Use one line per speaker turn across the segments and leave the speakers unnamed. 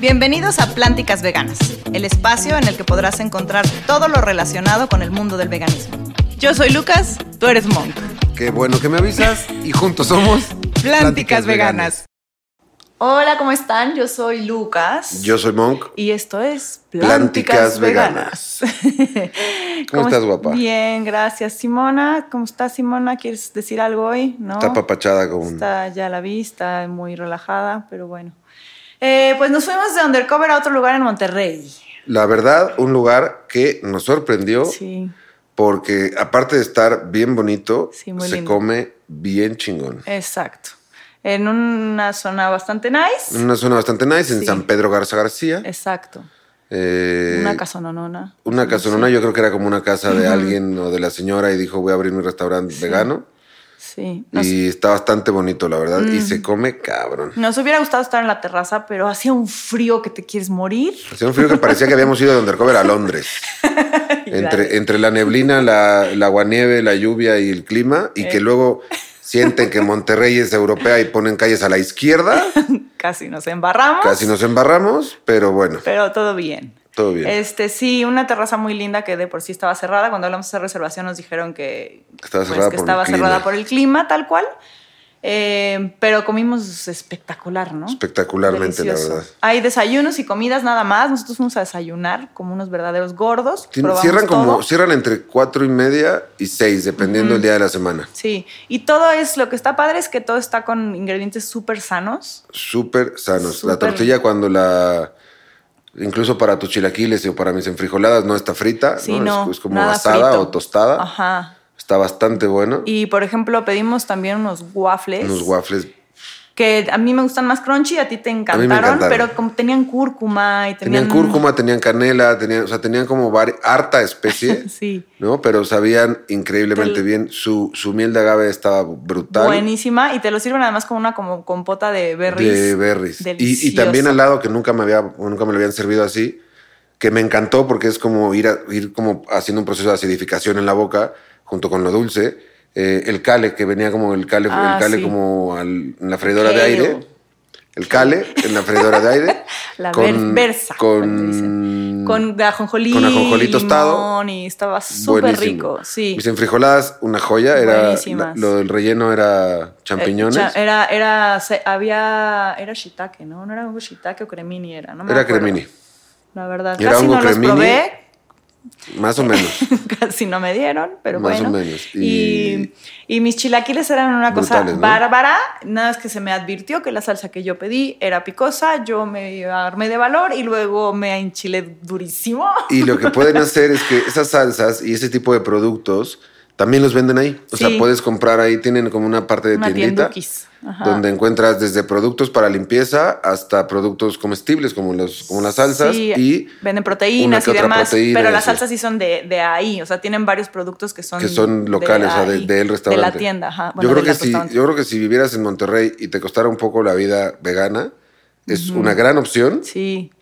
Bienvenidos a Plánticas Veganas, el espacio en el que podrás encontrar todo lo relacionado con el mundo del veganismo. Yo soy Lucas, tú eres Monk.
Qué bueno que me avisas y juntos somos
Plánticas, Veganas. Hola, ¿cómo están? Yo soy Lucas.
Yo soy Monk.
Y esto es
Plánticas Veganas. ¿Cómo estás, guapa?
Bien, gracias. Simona, ¿cómo estás, Simona? ¿Quieres decir algo hoy? ¿No?
Está papachada como un...
Está ya la vista, muy relajada, pero bueno. Eh, pues nos fuimos de Undercover a otro lugar en Monterrey.
La verdad, un lugar que nos sorprendió
Sí,
porque aparte de estar bien bonito,
Sí,
se
lindo.
come bien chingón.
exacto. En una zona bastante nice.
En una zona bastante nice, en
Sí.
San Pedro Garza García.
Exacto.
Eh,
Una casononona.
Una casonona, yo creo que era como una casa de alguien o de la señora y dijo voy a abrir mi restaurante vegano.
Sí. Nos,
Y está bastante bonito, la verdad.
Mm.
Y se come cabrón.
nos hubiera gustado estar en la terraza, pero hacía un frío que te quieres morir.
Hacía un frío que parecía que habíamos ido de undercover a Londres. entre, entre la neblina, la, la aguanieve, la lluvia y el clima, y
Eh.
que luego sienten que Monterrey es europea y ponen calles a la izquierda.
Casi nos embarramos.
Casi nos embarramos, pero bueno,
Pero todo bien.
Todo bien.
Este, sí, una terraza muy linda que de por sí estaba cerrada. Cuando hablamos de reservación nos dijeron que
Estaba
pues,
cerrada
que
por el clima.
cerrada por el clima, tal cual. Eh, pero comimos espectacular, ¿no?
Espectacularmente, la verdad.
Hay desayunos y comidas nada más. Nosotros fuimos a desayunar como unos verdaderos gordos.
Cierran como,
todo.
cierran entre cuatro y media y seis, dependiendo del día de la semana.
Sí, y todo es, lo que está padre es que todo está con ingredientes súper sanos.
Súper sanos. La tortilla cuando la... Incluso para tus chilaquiles o para mis enfrijoladas no está frita,
Sí,
¿no?
no,
Es- es, como asada
frito.
o tostada.
Ajá.
Está bastante bueno.
Y por ejemplo, pedimos también unos waffles.
Unos waffles
que a mí me gustan más crunchy, a ti te encantaron,
encantaron.
pero como tenían cúrcuma y tenían,
Tenían cúrcuma, tenían canela, tenían, o sea, tenían como harta especie,
Sí.
¿no? Pero sabían increíblemente
Te-
bien. Su, su miel de agave estaba brutal.
Buenísima. Y te lo sirven además como una como compota de berries.
De berries. Y, y también al lado, que nunca me había, nunca me lo habían servido así, que me encantó porque es como ir, a- ir como haciendo un proceso de acidificación en la boca, junto con lo dulce. Eh, el cale, que venía como el cale,
Ah,
el cale
sí.
como al- en la freidora de aire. El cale en la freidora de aire.
La ver- versa.
Con,
Con ajonjolí.
con ajonjolí tostado.
limón, Y estaba súper rico. Sí.
Mis enfrijoladas, una joya. Era, la- lo del relleno era champiñones.
Eh, cha- era, era, se- había, era shiitake, ¿no? No era hongo shiitake o cremini era, ¿no? me
era
acuerdo.
cremini.
La verdad,
Era
casi no los
cremini.
probé,
Más o menos.
casi no me dieron, pero
Más o
bueno.
menos.
Y,
Y-
y mis chilaquiles eran una cosa bárbara. Nada más que se me advirtió que la salsa que yo pedí era picosa. Yo me armé de valor y luego me enchilé durísimo.
Y lo que pueden hacer es que esas salsas y ese tipo de productos también los venden ahí. O
Sí.
sea, puedes comprar ahí, tienen como una parte de
Una
tiendita donde encuentras desde productos para limpieza hasta productos comestibles como, los, como las salsas
Sí,
y
venden proteínas y demás,
proteína
pero las salsas sí son de, de ahí, o sea, tienen varios productos que son
que son locales, o sea, de- del restaurante.
de la tienda, ajá. Bueno,
yo, creo que si, yo creo que si vivieras en Monterrey y te costara un poco la vida vegana, es una gran opción
Sí,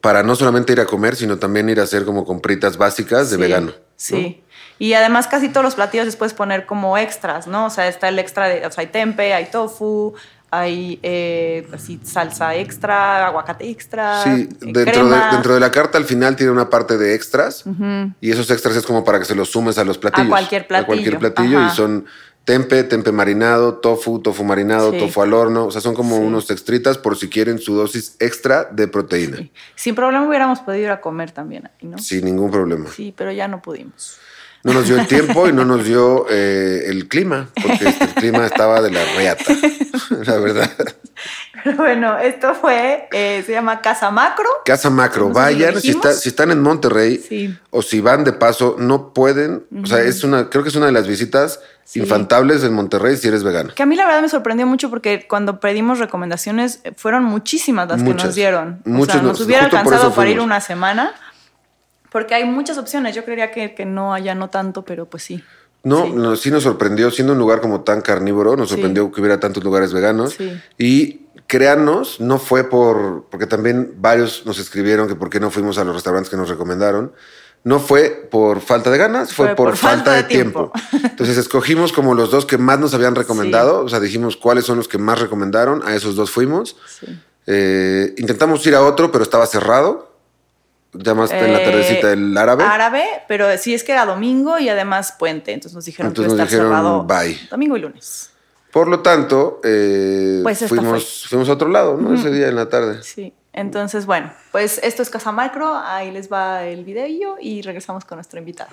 para no solamente ir a comer, sino también ir a hacer como compritas básicas de
sí,
vegano.
Sí. Y además casi todos los platillos les puedes poner como extras, ¿no? O sea, está el extra de, o sea, hay tempe, hay tofu, hay eh, así salsa extra, aguacate extra,
Sí,
eh,
dentro de, dentro de la carta al final tiene una parte de extras y esos extras es como para que se los sumes a los platillos.
cualquier
A cualquier
platillo,
platillo
ajá.
y son tempe, tempe marinado, tofu, tofu marinado,
Sí.
tofu al horno. O sea, son como
Sí.
unos extritas por si quieren su dosis extra de proteína.
Sin problema hubiéramos podido ir a comer también ahí, ¿no?
Sin ningún problema.
Sí, pero ya no pudimos.
No nos dio el tiempo y no nos dio eh, el clima, porque el clima estaba de la reata, la verdad.
Pero bueno, esto fue, eh, se llama Casa Macro.
Casa Macro, vayan, si, está- si están en Monterrey
Sí.
o si van de paso, no pueden, o sea, es una, creo que es una de las visitas
Sí.
infantables en Monterrey si eres vegano.
Que a mí la verdad me sorprendió mucho porque cuando pedimos recomendaciones fueron muchísimas las que nos dieron. o
Muchas
sea, nos
nos-
hubiera alcanzado para ir una semana porque hay muchas opciones. Yo creería que, que no haya no tanto, pero pues sí.
No,
Sí.
no, sí nos sorprendió, siendo un lugar como tan carnívoro, nos
Sí.
sorprendió que hubiera tantos lugares veganos.
Sí.
Y créanos, no fue por, porque también varios nos escribieron que por qué no fuimos a los restaurantes que nos recomendaron. No fue por falta de ganas, fue, por, falta, de tiempo. Entonces escogimos como los dos que más nos habían recomendado, o sea, dijimos cuáles son los que más recomendaron, a esos dos fuimos.
Sí.
Eh, intentamos ir a otro, pero estaba cerrado. Ya más en la tardecita el árabe.
Árabe, pero sí es que era domingo y además puente. Entonces nos dijeron que iba a estar cerrado
bye.
domingo y lunes.
Por lo tanto, eh, pues fuimos, fuimos a otro lado, ¿no? Ese día en la tarde.
Sí. Entonces, bueno, pues esto es Casa Macro. Ahí les va el video y regresamos con nuestro invitado.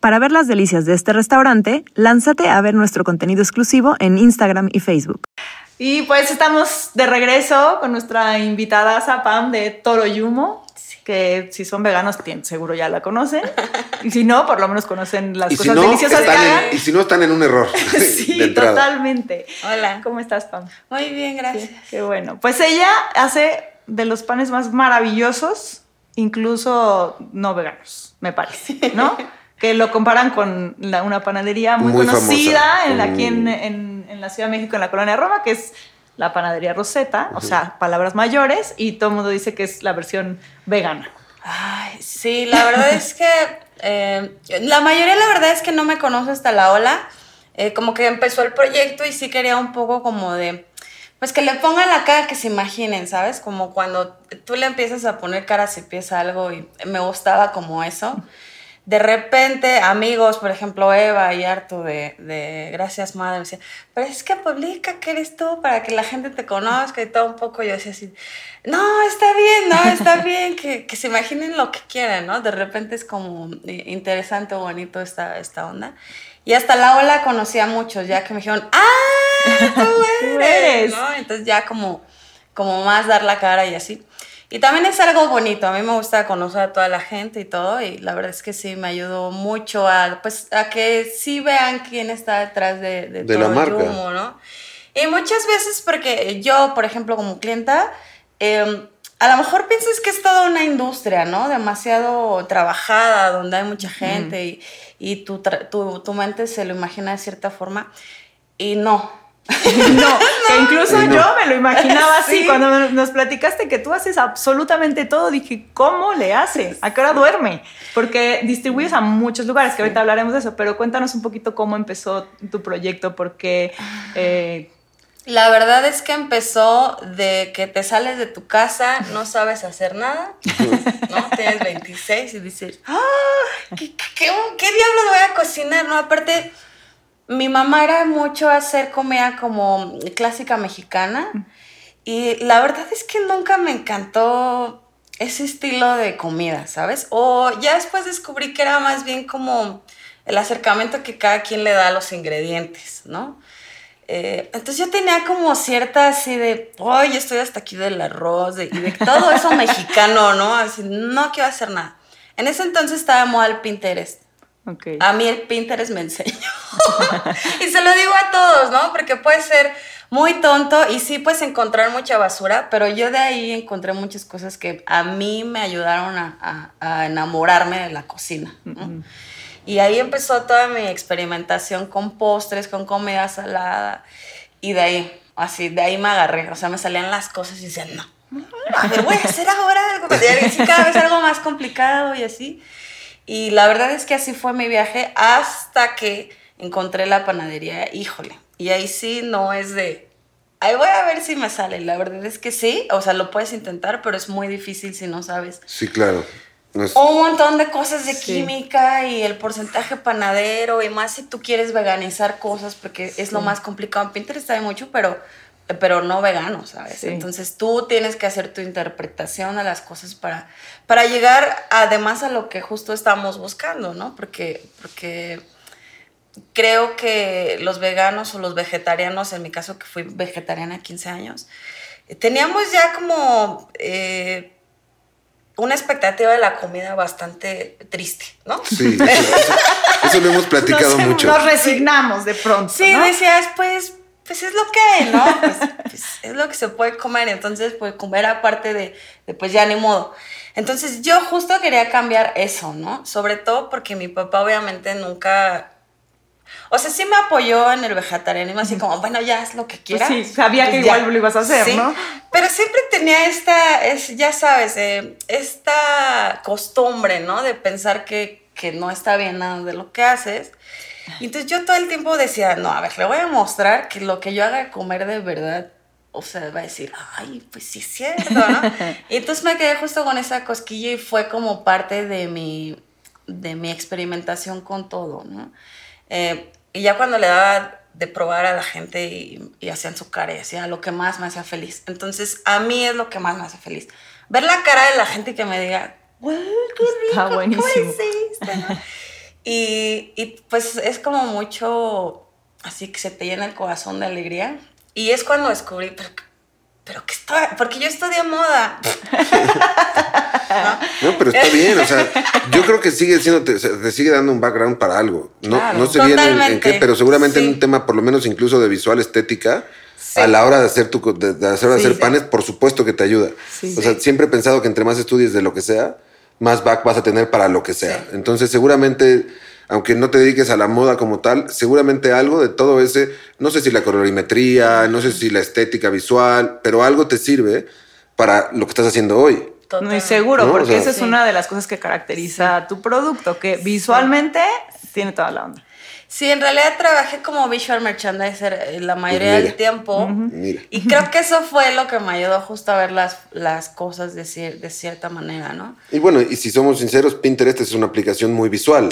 Para ver las delicias de este restaurante, lánzate a ver nuestro contenido exclusivo en Instagram y Facebook.
Y pues estamos de regreso con nuestra invitada Zapam de Toro Yumo, que si son veganos seguro ya la conocen. Y si no, por lo menos conocen las cosas deliciosas que hagan.
y si no, están en un error.
sí, totalmente.
Hola.
¿Cómo estás, Pam?
Muy bien, gracias.
qué bueno. Pues ella hace de los panes más maravillosos, incluso no veganos, me parece, ¿no? que lo comparan con una panadería muy, conocida en, aquí en, en, la Ciudad de México, en la colonia Roma, que es la panadería Rosetta, o sea, palabras mayores, y todo el mundo dice que es la versión vegana.
Ay, sí, la verdad es que eh, la mayoría, la verdad es que no me conoce hasta la ola. Eh, como que empezó el proyecto y sí quería un poco como de, pues que le pongan la cara que se imaginen, ¿sabes? Como cuando tú le empiezas a poner cara si empieza algo y me gustaba como eso de repente amigos, por ejemplo Eva y Artu de, Gracias Madre, me decían, pero es que publica que eres tú para que la gente te conozca y todo un poco. Yo decía así, no, está bien, no, está bien, que, se imaginen lo que quieran, ¿no? De repente es como interesante o bonito esta, esta onda. Y hasta la ola conocía a muchos, ya que me dijeron, ¡ah! Tú eres, ¿no? Entonces ya como, como más dar la cara y así. Y también es algo bonito, a mí me gusta conocer a toda la gente y todo, y la verdad es que sí, me ayudó mucho a, pues, a que sí vean quién está detrás de, de, todo la marca. el humo, ¿no? Y muchas veces porque yo, por ejemplo, como clienta, em, a lo mejor piensas que es toda una industria, ¿no? Demasiado trabajada, donde hay mucha gente y, y tu, tu, tu mente se lo imagina de cierta forma, y no,
no, que incluso yo me lo imaginaba así. Cuando nos platicaste que tú haces absolutamente todo, dije, ¿cómo le hace? ¿A qué hora duerme? Porque distribuyes a muchos lugares, que ahorita hablaremos de eso, pero cuéntanos un poquito cómo empezó tu proyecto, porque... Eh,
la verdad es que empezó de que te sales de tu casa, no sabes hacer nada, ¿no? Tienes 26 y dices, ¡ah! ¿Qué, qué, qué diablos voy a cocinar? No, aparte mi mamá era mucho hacer comida como clásica mexicana y la verdad es que nunca me encantó ese estilo de comida, ¿sabes? O ya después descubrí que era más bien como el acercamiento que cada quien le da a los ingredientes, ¿no? Eh, entonces yo tenía como cierta así de, oye, estoy hasta aquí del arroz y de todo eso mexicano, ¿no? Así, no quiero hacer nada. En ese entonces estaba moda el Pinterest. A mí el Pinterest me enseñó. y se lo digo a todos, ¿no? Porque puede ser muy tonto y sí puedes encontrar mucha basura, pero yo de ahí encontré muchas cosas que a mí me ayudaron a, enamorarme de la cocina. Y ahí empezó toda mi experimentación con postres, con comida salada. Y de ahí, así, de ahí me agarré. O sea, me salían las cosas y decía, no, a ver, voy a hacer ahora algo. cada vez algo más complicado y así. Y la verdad es que así fue mi viaje hasta que encontré la panadería, híjole. Y ahí sí no es de, ahí voy a ver si me sale. La verdad es que sí, o sea, lo puedes intentar, pero es muy difícil si no sabes.
Sí, claro.
Un montón de cosas de química y el porcentaje panadero y más si tú quieres veganizar cosas porque es lo más complicado. En Pinterest hay mucho, pero pero no vegano, ¿sabes? Entonces tú tienes que hacer tu interpretación a las cosas para, para llegar además a lo que justo estamos buscando, ¿no? Porque, porque creo que los veganos o los vegetarianos, en mi caso que fui vegetariana 15 años, teníamos ya como eh, una expectativa de la comida bastante triste, ¿no?
Sí, eso, lo hemos platicado mucho.
Nos resignamos de pronto.
Sí, decías, pues pues es lo que ¿no? Pues, pues, es lo que se puede comer, entonces pues comer aparte de, de, pues ya ni modo. Entonces yo justo quería cambiar eso, ¿no? Sobre todo porque mi papá obviamente nunca... O sea, sí me apoyó en el vegetarianismo, así como, bueno, ya es lo que pues quieras.
sí, sabía que igual lo ibas a hacer, sí, ¿no?
Pero siempre tenía esta, es, ya sabes, eh, esta costumbre, ¿no? De pensar que, que no está bien nada de lo que haces. Y entonces yo todo el tiempo decía, no, a ver, le voy a mostrar que lo que yo haga de comer de verdad o sea, va a decir, ay, pues sí es cierto, ¿no? y entonces me quedé justo con esa cosquilla y fue como parte de mi, de mi experimentación con todo, ¿no? Eh, y ya cuando le daba de probar a la gente y, y hacían su cara y hacía lo que más me hacía feliz. Entonces, a mí es lo que más me hace feliz. Ver la cara de la gente que me diga, ¡Wow, qué rico! Está buenísimo. y, y pues es como mucho, así que se te llena el corazón de alegría. Y es cuando descubrí, pero, pero ¿qué está? Porque yo estudié moda.
¿No? pero está bien, o sea, yo creo que sigue siendo, te, sigue dando un background para algo. No, no sé bien en, qué, pero seguramente en un tema, por lo menos incluso de visual estética, a la hora de hacer, tu, de, hacer, hacer panes, por supuesto que te ayuda. o sea, siempre he pensado que entre más estudies de lo que sea, más back vas a tener para lo que sea. Entonces, seguramente aunque no te dediques a la moda como tal, seguramente algo de todo ese, no sé si la colorimetría, no sé si la estética visual, pero algo te sirve para lo que estás haciendo hoy.
Muy seguro, porque esa es una de las cosas que caracteriza tu producto, que visualmente tiene toda la onda.
Sí, en realidad trabajé como visual merchandiser eh, la mayoría pues del tiempo. Y creo que eso fue lo que me ayudó justo a ver las, las cosas de, de cierta manera, ¿no?
Y bueno, y si somos sinceros, Pinterest es una aplicación muy visual.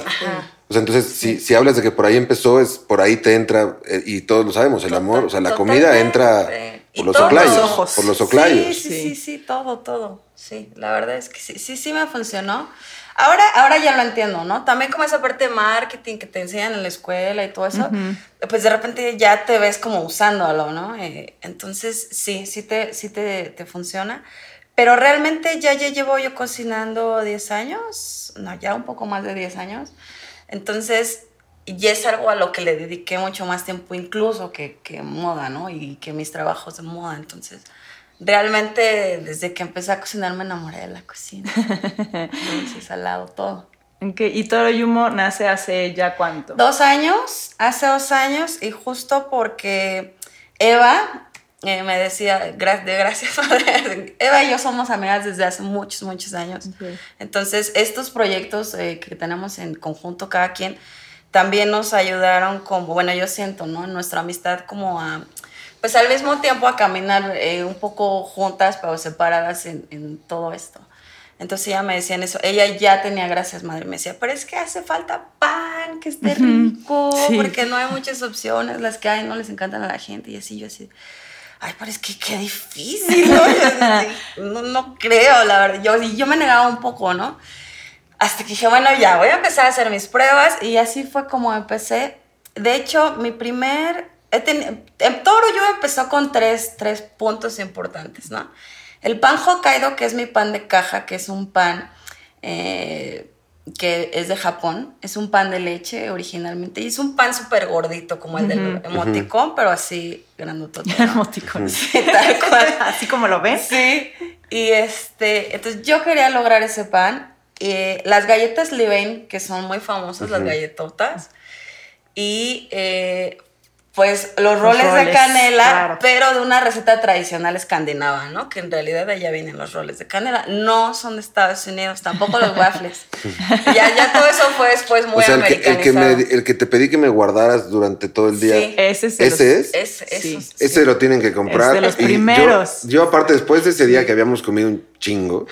O sea, entonces, si, si, hablas de que por ahí empezó, es por ahí te entra, eh, y todos lo sabemos, el amor, o sea, la comida entra por los oclayos. Por los oclayos.
Sí, sí, sí, sí, todo, todo. Sí, la verdad es que sí, sí, sí me funcionó. Ahora, ahora ya lo entiendo, ¿no? También como esa parte de marketing que te enseñan en la escuela y todo eso, pues de repente ya te ves como usándolo, ¿no? Eh, entonces, sí, sí te, sí te, te, funciona. Pero realmente ya, ya llevo yo cocinando 10 años, no, ya un poco más de 10 años. Entonces, ya es algo a lo que le dediqué mucho más tiempo incluso que, que moda, ¿no? Y que mis trabajos de moda. Entonces, realmente desde que empecé a cocinar me enamoré de la cocina. Entonces, al lado todo.
¿Y Toro Yumo nace hace ya cuánto?
Dos años, hace dos años, y justo porque Eva eh, me decía, de gracias, madre. Eva y yo somos amigas desde hace muchos, muchos años. Entonces, estos proyectos eh, que tenemos en conjunto cada quien también nos ayudaron como, bueno, yo siento, ¿no? Nuestra amistad como a pues al mismo tiempo a caminar eh, un poco juntas, pero separadas en, todo esto. Entonces ella me decía eso, ella ya tenía gracias, madre, me decía, pero es que hace falta pan, que esté rico, porque no hay muchas opciones, las que hay no les encantan a la gente, y así yo así, ay, pero es que qué difícil, ¿no? no, creo, la verdad, yo, yo me negaba un poco, ¿no? Hasta que dije, bueno, ya, voy a empezar a hacer mis pruebas, y así fue como empecé. De hecho, mi primer en Toro yo empezó con tres, tres puntos importantes, ¿no? El pan Hokkaido, que es mi pan de caja, que es un pan eh, que es de Japón, es un pan de leche originalmente, y es un pan súper gordito, como el del emoticón, pero así grandotote.
¿no? emoticón. Sí, tal cual. así como lo ves.
Sí. Y este, entonces yo quería lograr ese pan. Eh, las galletas Levain, que son muy famosas, las galletotas. Y eh, pues los roles, de canela, pero de una receta tradicional escandinava, ¿no? Que en realidad de allá vienen los roles de canela. No son de Estados Unidos, tampoco los waffles. ya, ya todo eso fue después muy o sea, el que,
el, que me, el que te pedí que me guardaras durante todo el día. Sí.
Ese es.
¿Ese es?
Ese,
ese lo tienen que comprar. Es
de los primeros.
Yo, aparte, después de ese día que habíamos comido un chingo.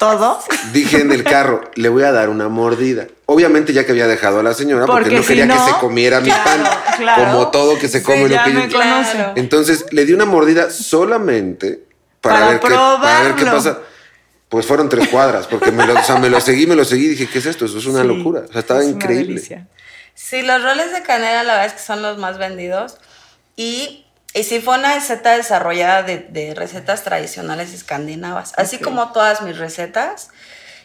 ¿Todo?
Dije en el carro, le voy a dar una mordida. Obviamente ya que había dejado a la señora porque, no quería que se comiera mi pan, como todo que se come lo que yo. Entonces le di una mordida solamente para, ver, qué, para ver, qué, pasa. Pues fueron tres cuadras, porque me lo, o sea, me lo seguí, me lo seguí y dije, ¿qué es esto? Eso es una locura. O sea, estaba increíble.
Sí, los roles de canela la verdad es que son los más vendidos. Y y sí fue una receta desarrollada de, recetas tradicionales escandinavas, así como todas mis recetas.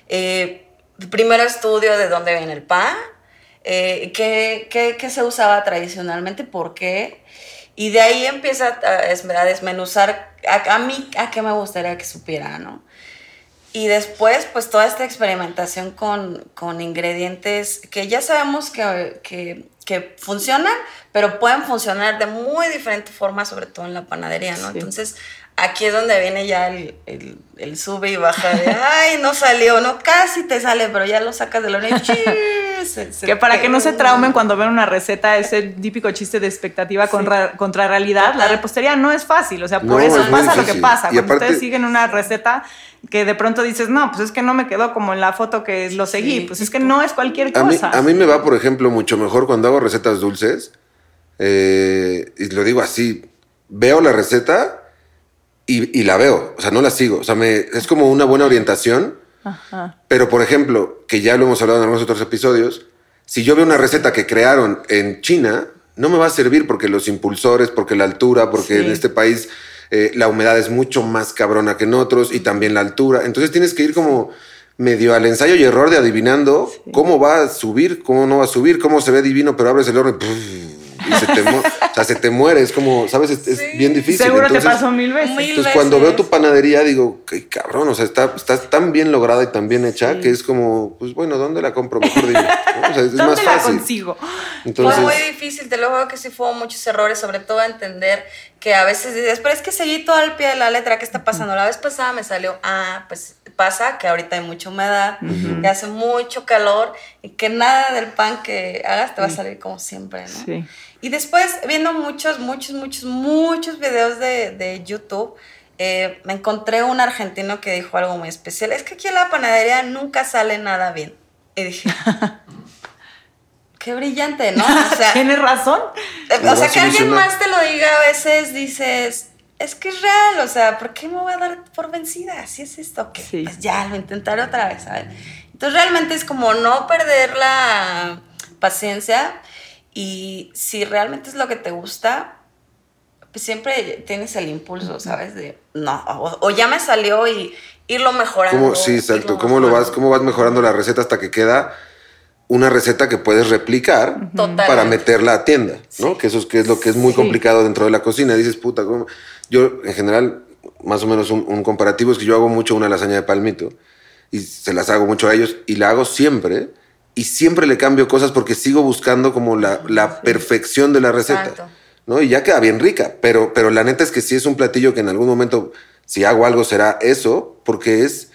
Eh, primero estudio de dónde viene el pan, eh, qué, qué, se usaba tradicionalmente, por qué. Y de ahí empieza a, desmenuzar a, mí a qué me gustaría que supiera, ¿no? Y después, pues toda esta experimentación con, con ingredientes que ya sabemos que, que, que funcionan, pero pueden funcionar de muy diferentes formas, sobre todo en la panadería, ¿no? Entonces, aquí es donde viene ya el, el, sube y baja de, ay, no salió, no, casi te sale, pero ya lo sacas de la horno y
que para que no se traumen cuando ven una receta, ese típico chiste de expectativa contra, realidad, la repostería no es fácil, o sea, por eso pasa lo que pasa. cuando ustedes siguen una receta que de pronto dices, no, pues es que no me quedó como en la foto que lo seguí, pues es que no es cualquier cosa.
A mí, me va, por ejemplo, mucho mejor cuando hago recetas dulces, eh, y lo digo así, veo la receta y, la veo, o sea, no la sigo, o sea, me, es como una buena orientación pero, por ejemplo, que ya lo hemos hablado en algunos otros episodios, si yo veo una receta que crearon en China, no me va a servir porque los impulsores, porque la altura, porque en este país eh, la humedad es mucho más cabrona que en otros y también la altura. Entonces tienes que ir como medio al ensayo y error de adivinando cómo va a subir, cómo no va a subir, cómo se ve divino, pero abres el horno y y se te, o sea, se te muere. Es como, ¿sabes? Es, bien difícil.
Seguro te pasó mil veces.
entonces, cuando veo tu panadería, digo, qué cabrón, o sea, está, está tan bien lograda y tan bien hecha que es como, pues bueno, ¿dónde la compro? Mejor dime. O sea, es
¿Dónde más fácil. la consigo?
Entonces, fue muy difícil, te lo juro que sí fue muchos errores, sobre todo a entender que a veces dices, pero es que seguí todo al pie de la letra, ¿qué está pasando? La vez pasada me salió, ah, pues pasa que ahorita hay mucha humedad, que hace mucho calor y que nada del pan que hagas te va a salir como siempre, ¿no? Sí. Y después, viendo muchos, muchos, muchos, muchos videos de, de YouTube, eh, me encontré un argentino que dijo algo muy especial. Es que aquí en la panadería nunca sale nada bien. Y dije, qué brillante, ¿no?
O sea, ¿Tienes razón?
Eh, o sea, que alguien más te lo diga a veces, dices, es que es real, o sea, ¿por qué me voy a dar por vencida? Así es esto, que pues ya lo intentaré otra vez, ¿sabes? Entonces realmente es como no perder la paciencia y si realmente es lo que te gusta, pues siempre tienes el impulso, ¿sabes? De, no, o, ya me salió y irlo mejorando.
sí, exacto. ¿Cómo, lo vas, ¿Cómo vas mejorando la receta hasta que queda una receta que puedes replicar para meterla a tienda, ¿no? Que eso es, que es lo que es muy complicado dentro de la cocina. Dices, puta, ¿cómo? yo en general, más o menos un, un, comparativo es que yo hago mucho una lasaña de palmito y se las hago mucho a ellos y la hago siempre y siempre le cambio cosas porque sigo buscando como la, la perfección de la receta. ¿no? Y ya queda bien rica, pero, pero la neta es que sí es un platillo que en algún momento, si hago algo, será eso, porque es,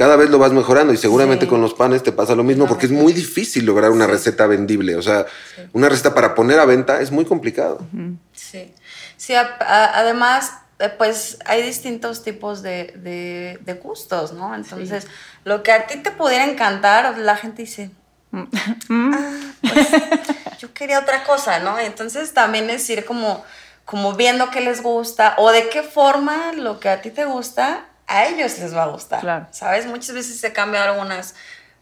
cada vez lo vas mejorando y seguramente con los panes te pasa lo mismo, porque es muy difícil lograr una receta vendible, o sea, una receta para poner a venta es muy complicado.
Sí, sí, además, eh, pues hay distintos tipos de, de, de gustos, ¿no? Entonces, lo que a ti te pudiera encantar, la gente dice, Mm. Ah, pues, yo quería otra cosa, ¿no? Entonces también es ir como, como viendo qué les gusta o de qué forma lo que a ti te gusta, a ellos les va a gustar. ¿Sabes? Muchas veces se cambian algunas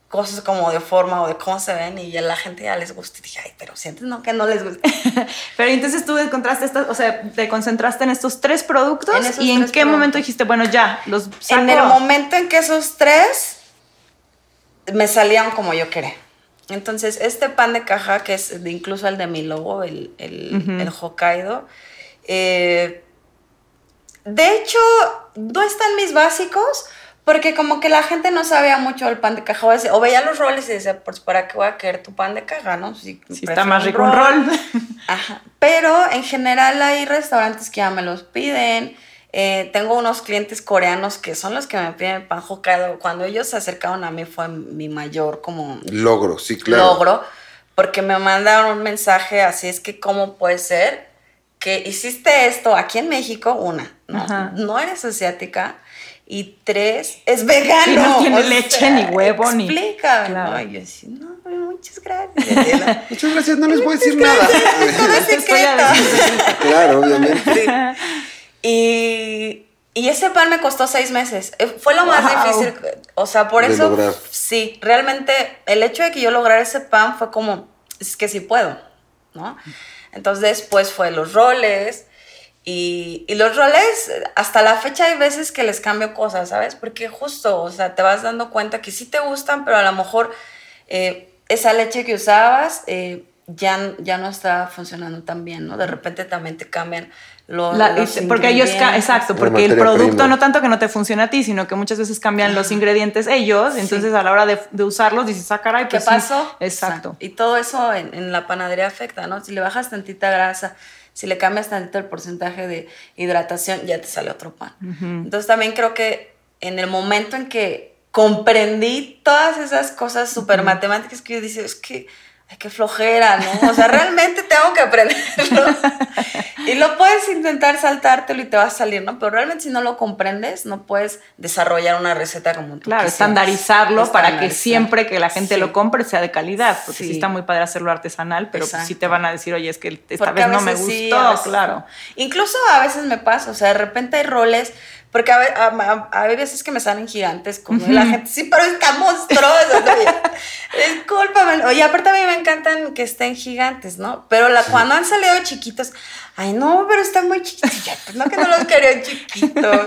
cosas como de forma o de cómo se ven y a la gente ya les gusta. Y dije, ay, pero sientes no que no les gusta.
pero entonces tú encontraste estas, o sea, te concentraste en estos tres productos y en qué momento dijiste, bueno, ya, los
En el momento en que esos tres me salían como yo quería. Entonces, este pan de caja, que es incluso el de mi logo, el, el, Hokkaido, eh, de hecho, no están mis básicos, porque como que la gente no sabía mucho el pan de caja, o veía los roles y decía, pues, ¿para qué voy a querer tu pan de caja, no?
Si, está más rico un rol.
Ajá. Pero en general hay restaurantes que ya me los piden, eh, tengo unos clientes coreanos que son los que me piden pan Hokkaido. Cuando ellos se acercaron a mí fue mi mayor como...
Logro, sí, claro.
Logro, porque me mandaron un mensaje así, es que cómo puede ser que hiciste esto aquí en México, una, no, no eres asiática, y tres, es vegano.
no tiene leche ni huevo ni.
Explícame. ¿no? Y yo decía, no, muchas gracias.
muchas gracias, no les voy a decir nada. claro, obviamente.
Y, ese pan me costó seis meses. Eh, fue lo más difícil. O sea, por eso, sí, realmente el hecho de que yo lograra ese pan fue como, es que sí puedo, ¿no? Entonces después fue los roles. Y, los roles, hasta la fecha hay veces que les cambio cosas, ¿sabes? Porque justo, o sea, te vas dando cuenta que sí te gustan, pero a lo mejor eh, esa leche que usabas eh, ya, ya no está funcionando tan bien, ¿no? De repente también te cambian
porque ellos, exacto, porque el producto no tanto que no te funcione a ti, sino que muchas veces cambian los ingredientes ellos, entonces a la hora de, usarlos dices, ah, caray,
pues ¿Qué pasó?
Exacto.
Y todo eso en, la panadería afecta, ¿no? Si le bajas tantita grasa, si le cambias tantito el porcentaje de hidratación, ya te sale otro pan. Entonces también creo que en el momento en que comprendí todas esas cosas súper matemáticas que yo decía, es que ay, qué flojera, ¿no? O sea, realmente tengo que aprenderlo. y lo puedes intentar saltártelo y te va a salir, ¿no? Pero realmente si no lo comprendes, no puedes desarrollar una receta como tú
Claro, estandarizarlo para que siempre que la gente lo compre sea de calidad, porque sí. está muy padre hacerlo artesanal, pero pues sí te van a decir, oye, es que esta vez no me gustó, claro.
Incluso a veces me pasa, o sea, de repente hay roles porque a, veces que me salen gigantes, como la gente, sí, pero está monstruoso. Discúlpame. Oye, aparte a mí me encantan que estén gigantes, ¿no? Pero la, cuando han salido chiquitos, ay, no, pero están muy chiquitos. no que no los quería chiquitos.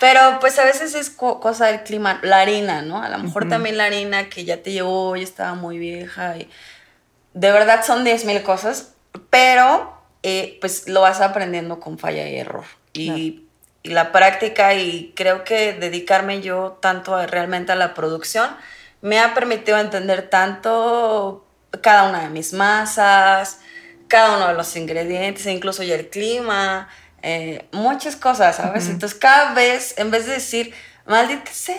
Pero pues a veces es cosa del clima, la harina, ¿no? A lo mejor también la harina que ya te llevó, ya estaba muy vieja. Y de verdad son 10 mil cosas, pero eh, pues lo vas aprendiendo con falla y error. Y la práctica y creo que dedicarme yo tanto realmente a la producción me ha permitido entender tanto cada una de mis masas, cada uno de los ingredientes, incluso ya el clima, eh, muchas cosas, ¿sabes? Entonces cada vez, en vez de decir, maldita sea,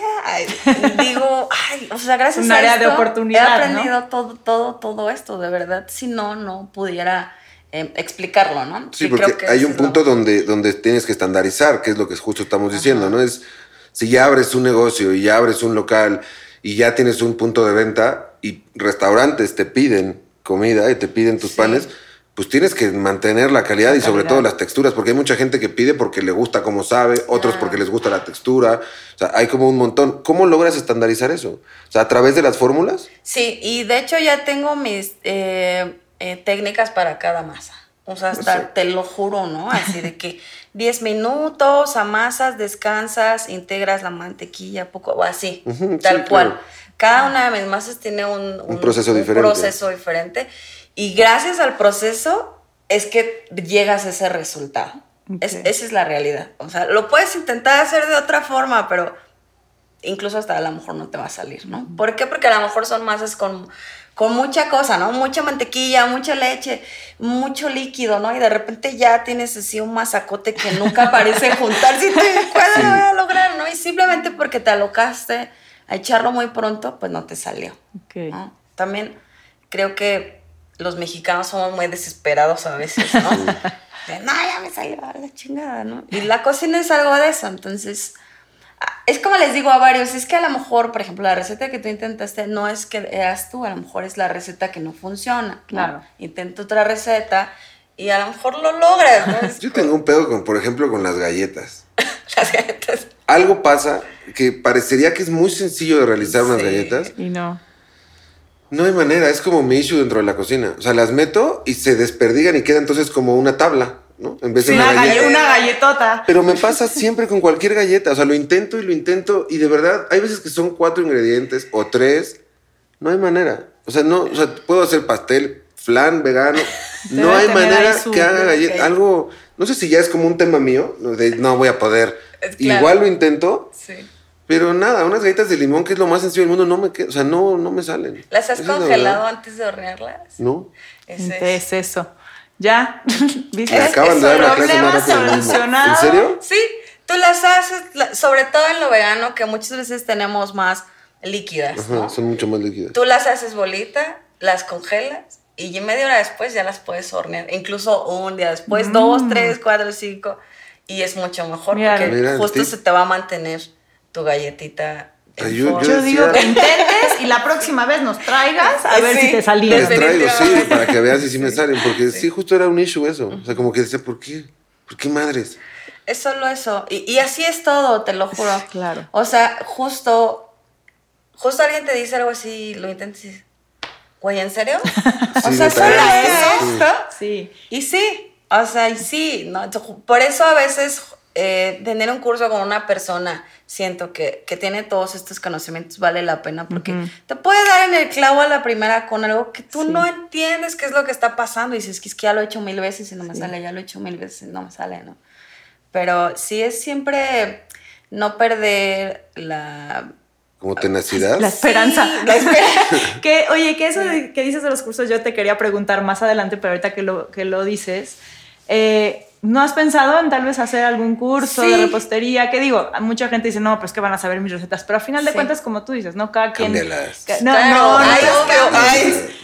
digo, ay, o sea, gracias a esto, de oportunidad, he aprendido todo, todo, todo esto, de verdad, si no, no pudiera Em, explicarlo, ¿no?
Sí, porque hay un punto donde, donde tienes que estandarizar, que es lo que justo estamos diciendo, ¿no? Es si ya abres un negocio y ya abres un local y ya tienes un punto de venta y restaurantes te piden comida y te piden tus panes, pues tienes que mantener la calidad y sobre todo las texturas, porque hay mucha gente que pide porque le gusta como sabe, otros porque les gusta la textura, o sea, hay como un montón. ¿Cómo logras estandarizar eso? O sea, a través de las fórmulas.
Sí, y de hecho ya tengo mis... Eh, eh, técnicas para cada masa. O sea, hasta te lo juro, ¿no? Así de que 10 minutos, amasas, descansas, integras la mantequilla, poco, o así, tal cual. Cada una de mis masas tiene un,
proceso diferente.
proceso diferente. Y gracias al proceso es que llegas a ese resultado. esa es la realidad. O sea, lo puedes intentar hacer de otra forma, pero incluso hasta a lo mejor no te va a salir, ¿no? ¿Por qué? Porque a lo mejor son masas con con mucha cosa, ¿no? Mucha mantequilla, mucha leche, mucho líquido, ¿no? Y de repente ya tienes así un masacote que nunca parece juntar. Si te ¿cuándo lo voy a lograr, no? Y simplemente porque te alocaste a echarlo muy pronto, pues no te salió. También creo que los mexicanos somos muy desesperados a veces, ¿no? De, no, ya me salió la chingada, ¿no? Y la cocina es algo de eso, entonces es como les digo a varios, es que a lo mejor, por ejemplo, la receta que tú intentaste no es que eras tú, a lo mejor es la receta que no funciona. Claro. Intento otra receta y a lo mejor lo logras.
Yo tengo un pedo con, por ejemplo, con las galletas.
las galletas.
Algo pasa que parecería que es muy sencillo de realizar unas galletas.
Y no.
No hay manera, es como mi issue dentro de la cocina. O sea, las meto y se desperdigan y queda entonces como una tabla. ¿No?
En vez de una, una galletota.
Pero me pasa siempre con cualquier galleta. O sea, lo intento y lo intento. Y de verdad, hay veces que son cuatro ingredientes o tres. No hay manera. O sea, no, o sea, puedo hacer pastel, flan, vegano. no hay manera que haga galleta. Algo, no sé si ya es como un tema mío, de no voy a poder. Igual lo intento. Sí. Pero nada, unas galletas de limón, que es lo más sencillo del mundo, no me o sea, no, no me salen.
¿Las has congelado antes de hornearlas?
No.
es eso. Ya, ¿viste?
acaban de dar la clase ¿En serio?
Sí, tú las haces, sobre todo en lo vegano, que muchas veces tenemos más líquidas.
son mucho más líquidas.
Tú las haces bolita, las congelas y media hora después ya las puedes hornear. Incluso un día después, dos, mm. tres, cuatro, cinco. Y es mucho mejor porque justo se te va a mantener tu galletita
yo, digo que intentes y la próxima vez nos traigas a ver si te salía.
Les traigo, sí, para que veas si sí me salen, porque sí. justo era un issue eso. O sea, como que decía, ¿por qué? ¿Por qué madres?
Es solo eso. Y, así es todo, te lo juro.
Claro.
O sea, justo, justo alguien te dice algo así, lo intentas y dices, güey, ¿en serio? o sea, solo eso.
Sí.
Y sí, o sea, y sí, ¿no? Por eso a veces eh, tener un curso con una persona, siento que, que, tiene todos estos conocimientos, vale la pena porque te puede dar en el clavo a la primera con algo que tú no entiendes qué es lo que está pasando y dices que es que ya lo he hecho mil veces y no me sale, ya lo he hecho mil veces y no me sale, ¿no? Pero sí es siempre no perder la
como tenacidad.
La esperanza. la esperanza. que, oye, que eso que dices de los cursos yo te quería preguntar más adelante, pero ahorita que lo, que lo dices, eh, ¿No has pensado en tal vez hacer algún curso de repostería? Que digo, mucha gente dice, no, pues que van a saber mis recetas, pero al final de cuentas, como tú dices, ¿no? Cada quien...
no, no,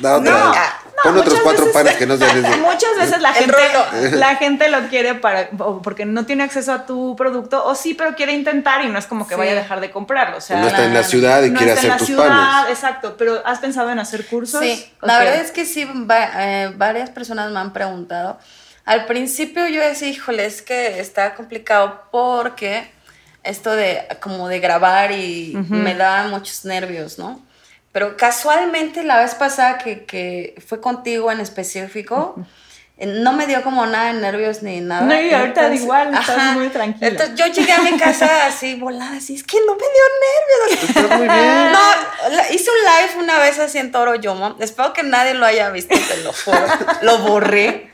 no, no, no, Pon otros cuatro panes que no sean
Muchas veces la gente, la gente lo quiere para, porque no tiene acceso a tu producto, o sí, pero quiere intentar y no es como que vaya a dejar de comprarlo. O sea,
no está en la ciudad y quiere hacer tus panes.
Exacto, pero ¿has pensado en hacer cursos?
Sí, la verdad es que sí, eh, varias personas me han preguntado. Al principio yo decía, híjole, es que está complicado porque esto de como de grabar y me da muchos nervios, ¿no? Pero casualmente la vez pasada que, que fue contigo en específico, eh, no me dio como nada de nervios ni nada.
No, y ahorita igual, estás muy tranquila.
Entonces yo llegué a mi casa así volada, así, es que no me dio nervios. Muy bien. No, hice un live una vez así en Toro Yomo. Espero que nadie lo haya visto, te lo juro. lo borré.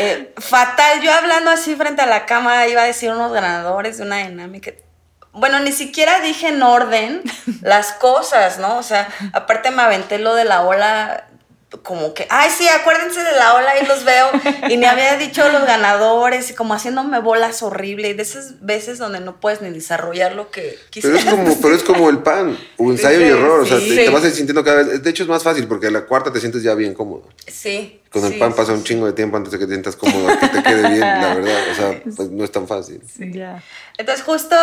Eh, fatal, yo hablando así frente a la cámara iba a decir unos ganadores de una dinámica. Bueno, ni siquiera dije en orden las cosas, ¿no? O sea, aparte me aventé lo de la ola como que, ay, sí, acuérdense de la ola, ahí los veo. Y me había dicho los ganadores y como haciéndome bolas horrible. Y de esas veces donde no puedes ni desarrollar lo que
quisieras. Pero es como, pero es como el pan, un ensayo y error. o sea, te, vas sintiendo cada vez. De hecho, es más fácil porque a la cuarta te sientes ya bien cómodo.
Sí.
Con el pan pasa un chingo de tiempo antes de que te sientas cómodo, que te quede bien, la verdad. O sea, pues no es tan fácil.
Sí. Ya.
Entonces, justo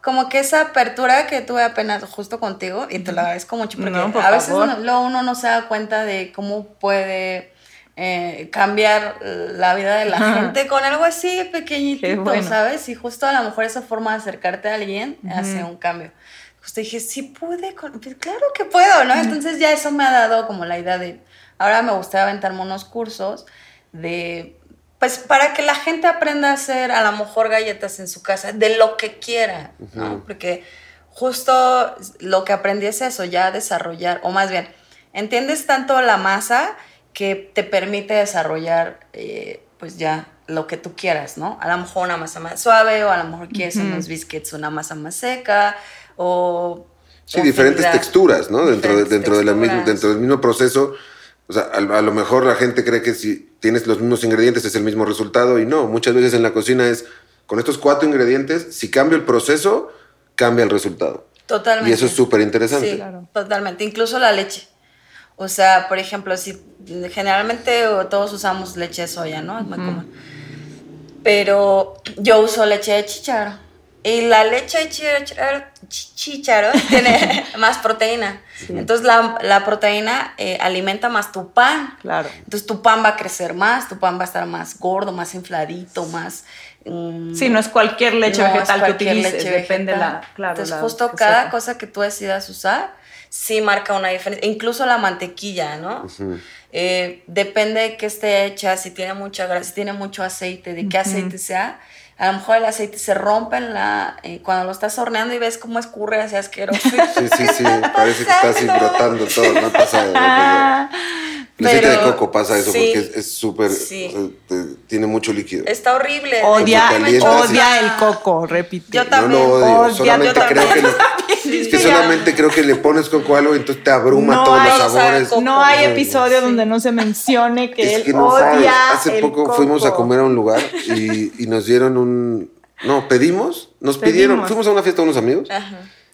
como que esa apertura que tuve apenas justo contigo, y te lo agradezco mucho, porque a veces uno, uno no se da cuenta de cómo puede eh, cambiar la vida de la gente con algo así pequeñito, ¿sabes? Y justo a lo mejor esa forma de acercarte a alguien hace un cambio. Justo dije, sí pude, pues claro que puedo, ¿no? Entonces ya eso me ha dado como la idea de, ahora me gustaría aventarme unos cursos de pues para que la gente aprenda a hacer a lo mejor galletas en su casa, de lo que quiera, ¿no? Porque justo lo que aprendí es eso, ya desarrollar, o más bien, entiendes tanto la masa que te permite desarrollar, eh, pues ya lo que tú quieras, ¿no? A lo mejor una masa más suave, o a lo mejor quieres unos biscuits una masa más seca, o...
Sí, diferentes texturas, ¿no? Dentro, de, dentro, De la dentro del mismo proceso o sea, a, lo mejor la gente cree que si tienes los mismos ingredientes es el mismo resultado y no, muchas veces en la cocina es con estos cuatro ingredientes, si cambio el proceso, cambia el resultado.
Totalmente.
Y eso es súper interesante.
Sí, claro. totalmente. Incluso la leche. O sea, por ejemplo, si generalmente todos usamos leche de soya, ¿no? Es muy común. Pero yo uso leche de chicharo. Y la leche de chícharo tiene más proteína. Entonces la, proteína eh, alimenta más tu pan.
Claro.
Entonces tu pan va a crecer más, tu pan va a estar más gordo, más infladito, más...
Um, sí, no es cualquier leche vegetal que utilices, depende la... Claro,
Entonces justo cada cosa que tú decidas usar sí marca una diferencia. Incluso la mantequilla, ¿no? Eh, depende de qué esté hecha, si tiene mucha grasa, si tiene mucho aceite, de qué aceite sea a lo mejor el aceite se rompe en la, eh, cuando lo estás horneando y ves cómo escurre hacia asqueroso.
Sí, sí, sí, parece que está así brotando todo, no pasa. El aceite de coco pasa eso porque es súper, tiene mucho líquido.
Está horrible.
Odia, odia el coco, repito.
Yo también.
No lo odio, solamente creo que, le, que solamente creo que le pones coco algo y entonces te abruma todos los sabores.
No hay episodio donde no se mencione que él odia
Hace poco fuimos a comer a un lugar y, y nos dieron un... No, pedimos, nos pidieron, fuimos a una fiesta con unos amigos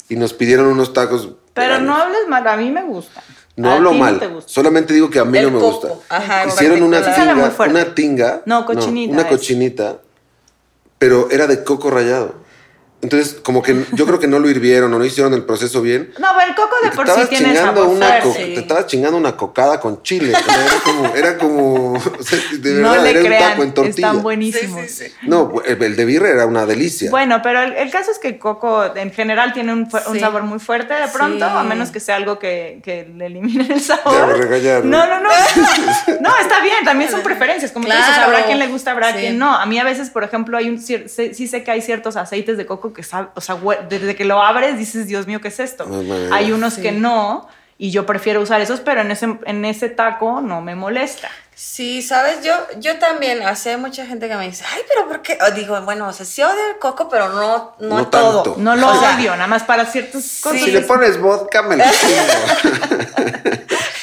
y nos pidieron unos tacos.
Pero no hables mal, a mí me gusta.
No hablo mal, solamente digo que a mí no me gusta. Hicieron una tinga, una tinga,
no, cochinita
una cochinita, pero era de coco rallado. Entonces, como que yo creo que no lo hirvieron o no hicieron el proceso bien.
No, pero el coco de por sí tiene sabor
una Te estabas chingando una cocada con chile. era como, era como de verdad,
no le
era
crean,
un taco en tortilla.
Están buenísimos.
no, el, de birre era una delicia.
Bueno, pero el, caso es que el coco en general tiene un, un sabor muy fuerte de pronto, a menos que sea algo que, que le elimine el sabor.
Ya
no, no, no. no, está bien, también son preferencias. Como claro. tú dices, habrá quien le gusta, habrá quien no. A mí a veces, por ejemplo, hay un sí sé que hay ciertos aceites de coco que sabe, o sea, desde que lo abres dices, Dios mío, ¿qué es esto? Hay unos que no, y yo prefiero usar esos, pero en ese, en ese taco no me molesta.
Sí, sabes, yo, yo también, hace mucha gente que me dice, ay, pero ¿por qué? O digo, bueno, o sea, sí odio el coco, pero no, no, todo.
No lo odio, nada más para ciertos cosas.
Si le pones vodka, me lo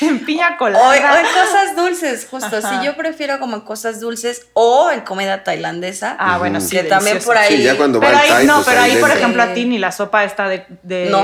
piña colada.
O, en cosas dulces, justo. Si Sí, yo prefiero como en cosas dulces o en comida tailandesa.
Ah, bueno, sí.
Que también por ahí.
Sí, ya cuando
pero
va
ahí,
Thai,
no,
pues
pero ahí, por ejemplo, a ti ni la sopa esta de. de-
¿No?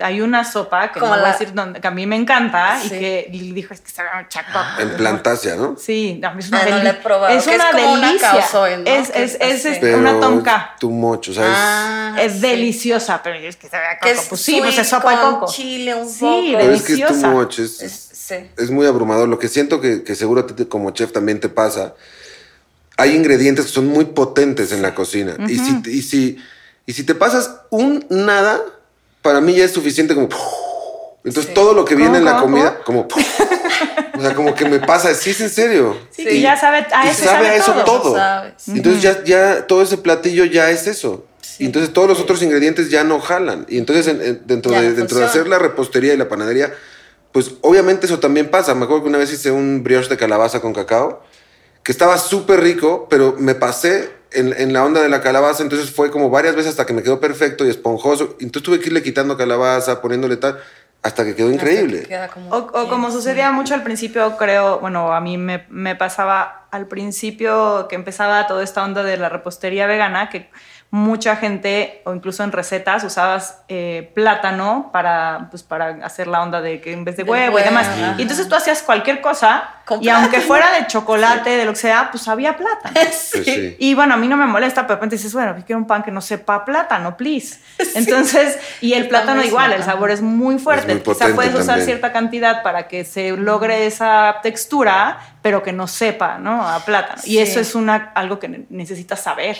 Hay una sopa que no
Como
voy a
la-
decir que a mí me encanta y
Sí.
que y dijo, es que sabe a chacote.
En plantasia, ¿no?
Sí, a mí es una
Ah, no
deli-
la he probado,
Es
que es
una
como una
delicia.
caosoy, ¿no?
Es,
Que
es,
es
es,
Pero
una tonka.
tu mocho, ¿sabes?
Ah,
Es
sí.
deliciosa, pero es que sabe a
Que
coco.
es
Pues sí, pues es sopa de
con
coco.
chile un
Sí,
poco.
Pero es que es tu
deliciosa.
mocho, es,
Es- sí.
es muy abrumador. Lo que siento que, que seguro a ti te- como chef también te pasa, hay ingredientes que son muy potentes en la cocina. y, si, y, si, y si te pasas un nada, para mí ya es suficiente como... Entonces
Sí.
todo lo que viene en la
¿Cómo, cómo,
comida, como... O sea, como que me pasa, sí es en serio.
Sí, que ya sabe a
y
eso,
sabe a eso
todo.
todo.
Sí.
Entonces ya, ya todo ese platillo ya es eso. Y entonces todos los otros ingredientes ya no jalan. Y entonces en- en- dentro,
Ya
de,
no
dentro de hacer la repostería y la panadería, pues obviamente eso también pasa. Me acuerdo que una vez hice un brioche de calabaza con cacao, que estaba súper rico, pero me pasé en, en la onda de la calabaza, entonces fue como varias veces hasta que me quedó perfecto y esponjoso. Entonces tuve que irle quitando calabaza, poniéndole tal, hasta que quedó increíble.
Queda como
O, o como sucedía mucho al principio, creo, bueno, a mí me, me pasaba al principio que empezaba toda esta onda de la repostería vegana, que mucha gente, o incluso en recetas, usabas eh, plátano para, pues, para hacer la onda de que en vez de huevo y demás.
ajá.
Y entonces tú hacías cualquier cosa, y aunque fuera de chocolate, de lo que sea, pues había plátano.
Sí.
sí.
Y bueno, a mí no me molesta, pero de repente dices, bueno, yo quiero un pan que no sepa plátano, please. Entonces, y el plátano igual, el sabor es muy fuerte.
Es muy
Quizá puedes usar
también.
cierta cantidad para que se logre esa textura, pero que no sepa, ¿no? A plátano. Y eso es una, algo que ne- necesitas saber.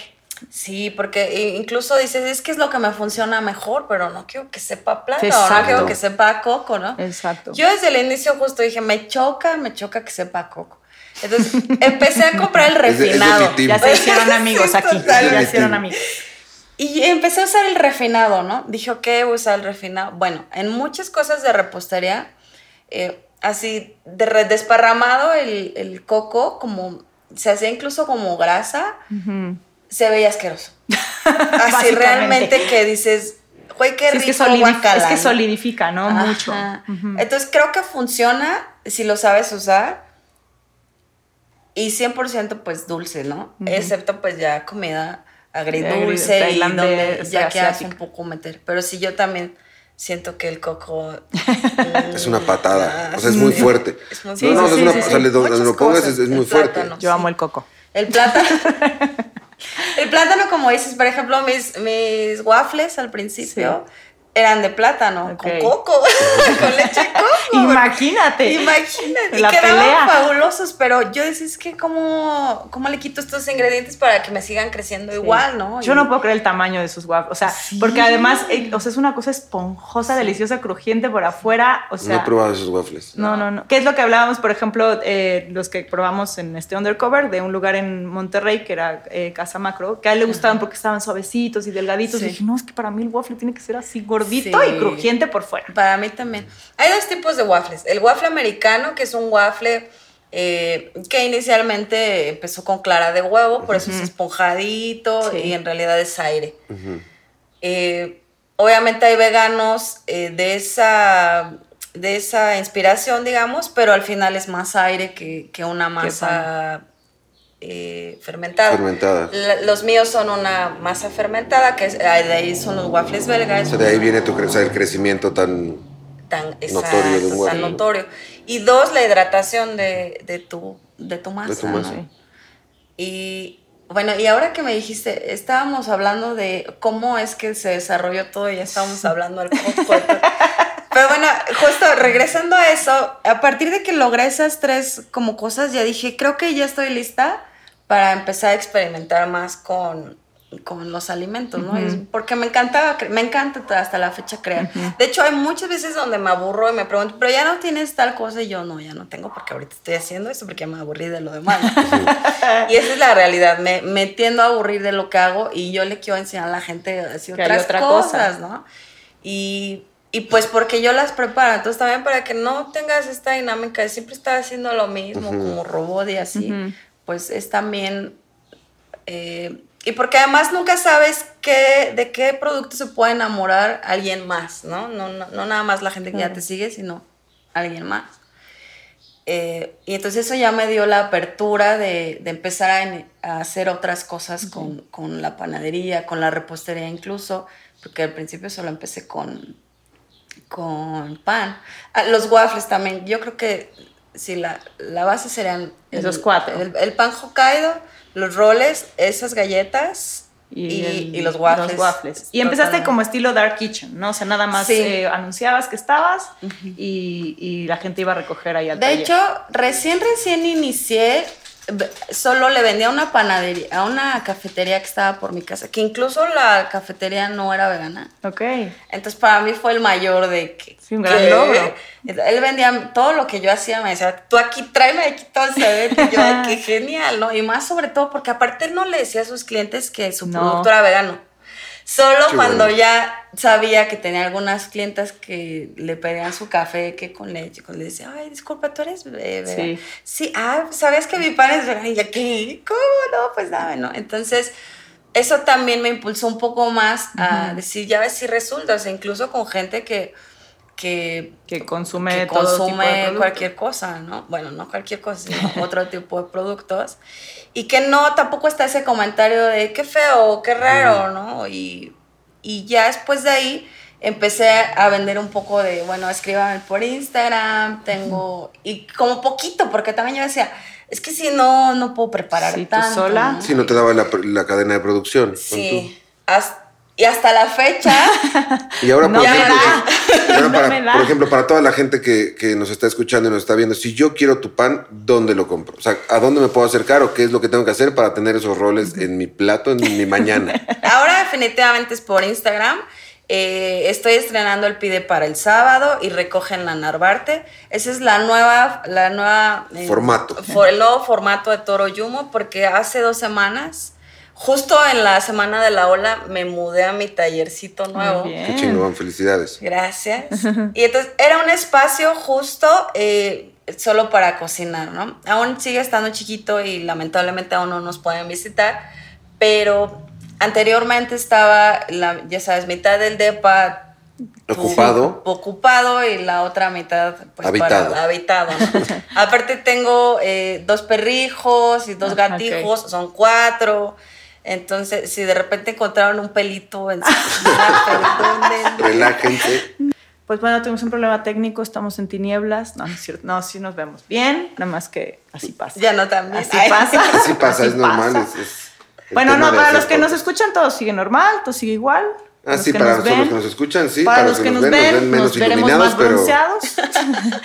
Sí, porque incluso dices, es que es lo que me funciona mejor, pero no quiero que sepa plata, o no
Exacto.
quiero que sepa coco, ¿no?
Exacto.
Yo desde el inicio justo dije, me choca, me choca que sepa coco. Entonces empecé a comprar el refinado.
Ya se hicieron amigos
Sí,
aquí.
total.
Ya hicieron amigos.
Y empecé a usar el refinado, ¿no? Dije, ok, voy a usar el refinado. Bueno, en muchas cosas de repostería, eh, así de re- desparramado el, el coco, como se hacía incluso como grasa, se veía asqueroso. Así realmente que dices, güey, qué
Sí,
rico
es, que
guacala",
es que
¿no?
solidifica, ¿no?
Ajá.
Mucho.
Entonces creo que funciona si lo sabes usar. Y 100% pues dulce, ¿no? Excepto pues ya comida agridulce y donde ya quieras
asiática.
un poco meter. Pero sí yo también siento que el coco... mm,
Es una patada.
ah,
O sea, es muy fuerte.
Es muy
no,
Sí,
no,
sí,
es una,
sí,
o sea, le- donde lo pongas es, es muy fuerte.
plátano.
Yo amo el coco.
El plátano... plátano, como dices, por ejemplo, mis, mis waffles al principio eran de plátano, con coco, con leche de coco.
Imagínate.
Imagínate,
La
y quedaban
pelea.
fabulosos, pero yo decía, es que cómo, cómo le quito estos ingredientes para que me sigan creciendo igual, ¿no?
Yo
Y-
no puedo creer el tamaño de sus waffles. O sea, porque además, eh, o sea, es una cosa esponjosa, deliciosa, crujiente por afuera. O
no
sea,
he probado esos waffles.
No, no, no. ¿Qué es lo que hablábamos, por ejemplo, eh, los que probamos en este Undercover de un lugar en Monterrey que era eh, Casa Macro, que a él le gustaban porque estaban suavecitos y delgaditos.
Sí.
Y dije, no, es que para mí el waffle tiene que ser así gordito
Sí.
y crujiente por fuera.
Para mí también. Hay dos tipos de waffles. El waffle americano, que es un waffle eh, que inicialmente empezó con clara de huevo, por eso es esponjadito
Sí.
y en realidad es aire. Eh, obviamente hay veganos eh, de, esa, de esa inspiración, digamos, pero al final es más aire que, que una masa eh, fermentada.
Fermentada.
La- los míos son una masa fermentada, que es, de ahí son los waffles belgas.
O sea, de ahí viene tu cre- o sea, el crecimiento tan...
tan
Notorio de un waffle.
tan notorio. Y dos, la hidratación de, de tu, de tu masa.
De tu masa.
¿no? Y bueno, y ahora que me dijiste, estábamos hablando de cómo es que se desarrolló todo y ya estábamos hablando al coco. Pero bueno, justo regresando a eso, a partir de que logré esas tres como cosas, ya dije, creo que ya estoy lista para empezar a experimentar más con, con los alimentos, ¿no? Es- Porque me encantaba, me encanta hasta la fecha crear. De hecho, hay muchas veces donde me aburro y me pregunto, pero ya no tienes tal cosa y yo no, ya no tengo porque ahorita estoy haciendo esto porque me aburrí de lo demás. y esa es la realidad, me, me tiendo a aburrir de lo que hago y yo le quiero enseñar a la gente así
Que
otras
otra cosa.
cosas, ¿no? Y, y pues porque yo las preparo, entonces también para que no tengas esta dinámica de siempre estar haciendo lo mismo, como robot y así, pues es también... eh, y porque además nunca sabes qué, de qué producto se puede enamorar alguien más, ¿no? No, no, no nada más la gente que ya te sigue, sino alguien más. Eh, y entonces eso ya me dio la apertura de, empezar a, hacer otras cosas con, con, la panadería, con la repostería incluso, porque al principio solo empecé con, con pan. Ah, los waffles también, yo creo que si la, la base serían...
Esos cuatro.
El, pan Hokkaido, los roles, esas galletas y, los, waffles.
Y empezaste como estilo Dark Kitchen, ¿no? O sea, nada más eh, anunciabas que estabas y, y, la gente iba a recoger ahí al
De hecho, recién, recién inicié solo le vendía a una panadería, a una cafetería que estaba por mi casa, que incluso la cafetería no era vegana.
Ok.
Entonces para mí fue el mayor de que...
Sí, un gran logro.
Él vendía todo lo que yo hacía, me decía, tú aquí tráeme aquí todo ese y yo, qué genial, ¿no? Y más sobre todo porque aparte él no le decía a sus clientes que su producto era vegano. Solo cuando ya sabía que tenía algunas clientas que le pedían su café que con leche, le decía, ay, disculpa, tú eres bebé. Sí. Sí, ah, ¿sabías que mi pan es vegano? Y ya, ¿qué? ¿Cómo no? Pues nada, ¿no? Entonces, eso también me impulsó un poco más a decir, ya ves si resulta, o sea, incluso con gente que que,
que consume,
consume cualquier cosa, ¿no? Bueno, no cualquier cosa, sino otro tipo de productos. Y que no, tampoco está ese comentario de qué feo, qué raro, ¿no? Y, y ya después de ahí empecé a vender un poco de, bueno, escríbame por Instagram, tengo, y como poquito, porque también yo decía, es que si no, no puedo preparar tanto.
sola?
Si no te daba la, la cadena de producción.
Sí, hasta y hasta la fecha.
y ahora, por, ejemplo, para, por ejemplo, para toda la gente que, que, nos está escuchando y nos está viendo, si yo quiero tu pan, ¿dónde lo compro? O sea, ¿a dónde me puedo acercar o qué es lo que tengo que hacer para tener esos roles en mi plato, en mi mañana?
Ahora definitivamente es por Instagram. Eh, estoy estrenando el pide para el sábado y recogen la Narvarte. Esa es la nueva, la nueva
eh, formato.
el nuevo formato de Toro Yumo, porque hace dos semanas Justo en la semana de la ola me mudé a mi tallercito nuevo.
Qué chingón, felicidades.
Gracias. Y entonces era un espacio justo eh, solo para cocinar, ¿no? Aún sigue estando chiquito y lamentablemente aún no nos pueden visitar, pero anteriormente estaba, la, ya sabes, mitad del DEPA
ocupado.
ocupado y la otra mitad
pues, habitado.
Para, habitado Aparte tengo eh, dos perrijos y dos gatijos, son cuatro. Entonces, si de repente encontraron un pelito en su
Relájense.
Pues bueno, tuvimos un problema técnico, estamos en tinieblas. No, no es cierto. No, sí nos vemos bien, nada más que así pasa.
Ya no también.
Así pasa.
Así pasa, es normal.
bueno, no, para los que nos escuchan todo sigue normal, todo sigue igual.
Ah, sí, para los, que nos escuchan, sí. Para, los que, nos, ven, nos ven menos iluminados, pero. nos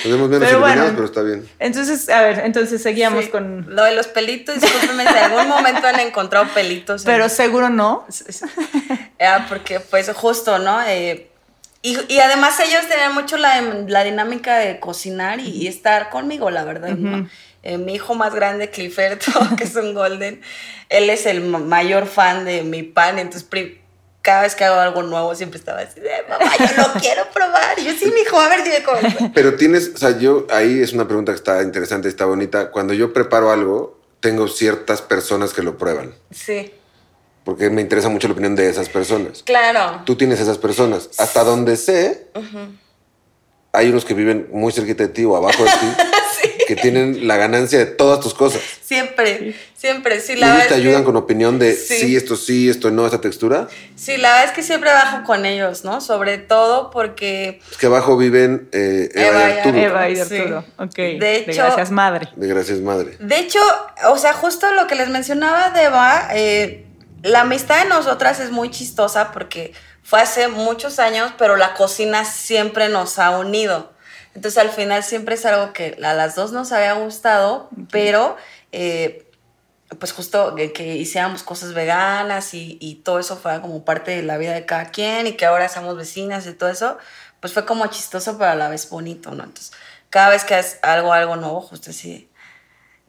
vemos menos iluminados, pero está bien.
Entonces, a ver, entonces seguíamos con.
Lo de los pelitos, discúlpenme, en algún momento han encontrado pelitos.
Pero seguro no.
Ya, porque, pues, justo, ¿no? Eh, y, y, además ellos tenían mucho la, la dinámica de cocinar y, estar conmigo, la verdad. Eh, mi hijo más grande, Clifferto, que es un golden, él es el mayor fan de mi pan, entonces cada vez que hago algo nuevo siempre estaba así de, mamá, yo lo quiero probar. Y yo, sí, mi hijo, a ver, dime cómo.
Pero tienes, o sea, yo, ahí es una pregunta que está interesante, está bonita. Cuando yo preparo algo, tengo ciertas personas que lo prueban.
Sí.
Porque me interesa mucho la opinión de esas personas.
Claro.
Tú tienes esas personas. Hasta donde sé, hay unos que viven muy cerquita de ti o abajo de ti. que tienen la ganancia de todas tus cosas.
Siempre, siempre. Sí,
la ¿Y te ayudan con opinión de sí. esto sí, esto no, esa textura?
Sí, la verdad es que siempre bajo con ellos, ¿no? Sobre todo porque...
Es que abajo viven eh, Eva, y Arturo.
Eva y Arturo, ok. De, hecho, Gracias Madre.
De Gracias Madre.
De hecho, o sea, justo lo que les mencionaba de Eva, eh, la amistad de nosotras es muy chistosa porque fue hace muchos años, pero la cocina siempre nos ha unido. Entonces al final siempre es algo que a las dos nos había gustado, pero eh, pues justo que, hiciéramos cosas veganas y, todo eso fue como parte de la vida de cada quien y que ahora somos vecinas y todo eso, pues fue como chistoso pero a la vez bonito, ¿no? Entonces cada vez que es algo, algo nuevo, justo así,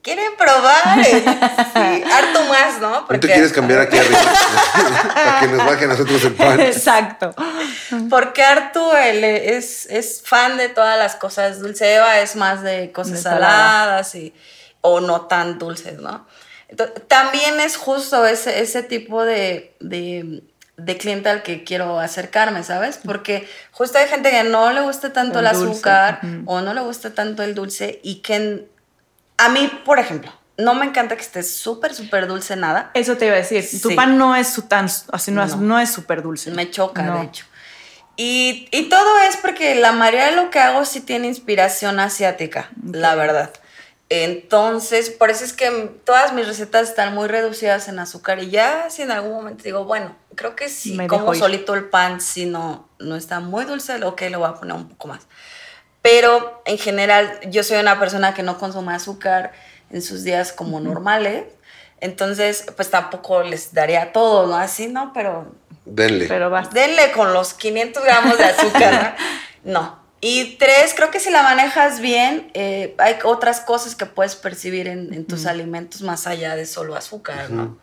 quieren probar. Sí, harto más, ¿no?
Porque, ¿No te quieres cambiar aquí arriba? Para que nos baje a nosotros el pan.
Exacto.
Porque Artu es, es fan de todas las cosas dulces. Eva es más de cosas saladas y, o no tan dulces, ¿no? Entonces, también es justo ese, ese tipo de, de de cliente al que quiero acercarme, ¿sabes? Porque justo hay gente que no le gusta tanto el, azúcar o no le gusta tanto el dulce y que a mí, por ejemplo, no me encanta que esté súper, súper dulce nada.
Eso te iba a decir. Tu pan no es tan, así no, no. es súper dulce.
Me choca, de hecho. Y, y, todo es porque la mayoría de lo que hago sí tiene inspiración asiática, la verdad. Entonces, por eso es que todas mis recetas están muy reducidas en azúcar y ya si en algún momento digo, bueno, creo que si como solito el pan, si no, no está muy dulce, ok, le voy a poner un poco más. Pero en general, yo soy una persona que no consume azúcar en sus días como normales. Entonces, pues tampoco les daría todo, ¿no? Así, ¿no? Pero...
Denle.
Pero
Denle con los 500 gramos de azúcar, ¿no? Y tres, creo que si la manejas bien, eh, hay otras cosas que puedes percibir en, tus alimentos más allá de solo azúcar, ¿no?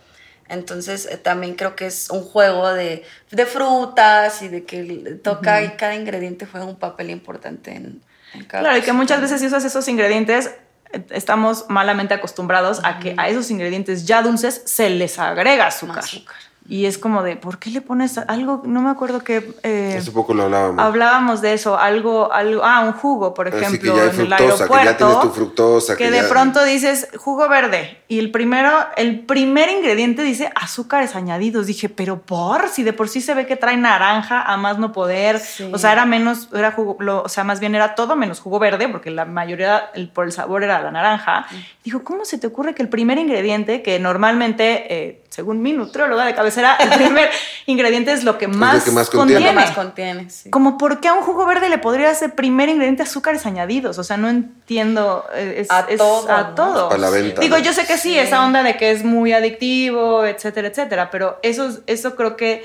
Entonces eh, también creo que es un juego de, de frutas y de que toca y cada ingrediente juega un papel importante en,
Claro, y que muchas veces si usas esos ingredientes, eh, estamos malamente acostumbrados a que a esos ingredientes ya dulces se les agrega azúcar. azúcar. Y es como de, ¿por qué le pones algo? No me acuerdo qué.
Eh, Hace poco lo hablábamos.
Hablábamos de eso, algo, algo, ah, un jugo, por ejemplo, en el aeropuerto. Que ya tienes tu fructosa. Que, de pronto dices jugo verde y el primero, el primer ingrediente dice azúcares añadidos. Dije, pero por, si de por sí se ve que trae naranja a más no poder. O sea, era menos, era jugo, o sea, más bien era todo menos jugo verde, porque la mayoría el, por el sabor era la naranja. Dijo, ¿cómo se te ocurre que el primer ingrediente, que normalmente, eh, según mi nutrióloga de cabeza, era el primer ingrediente es lo que más, contiene.
Más contiene
Como por qué a un jugo verde le podría ser primer ingrediente azúcares añadidos. O sea, no entiendo. Eh, es, a todo. A todo.
la venta.
Digo, yo sé que sí, esa onda de que es muy adictivo, etcétera, etcétera. Pero eso, eso creo que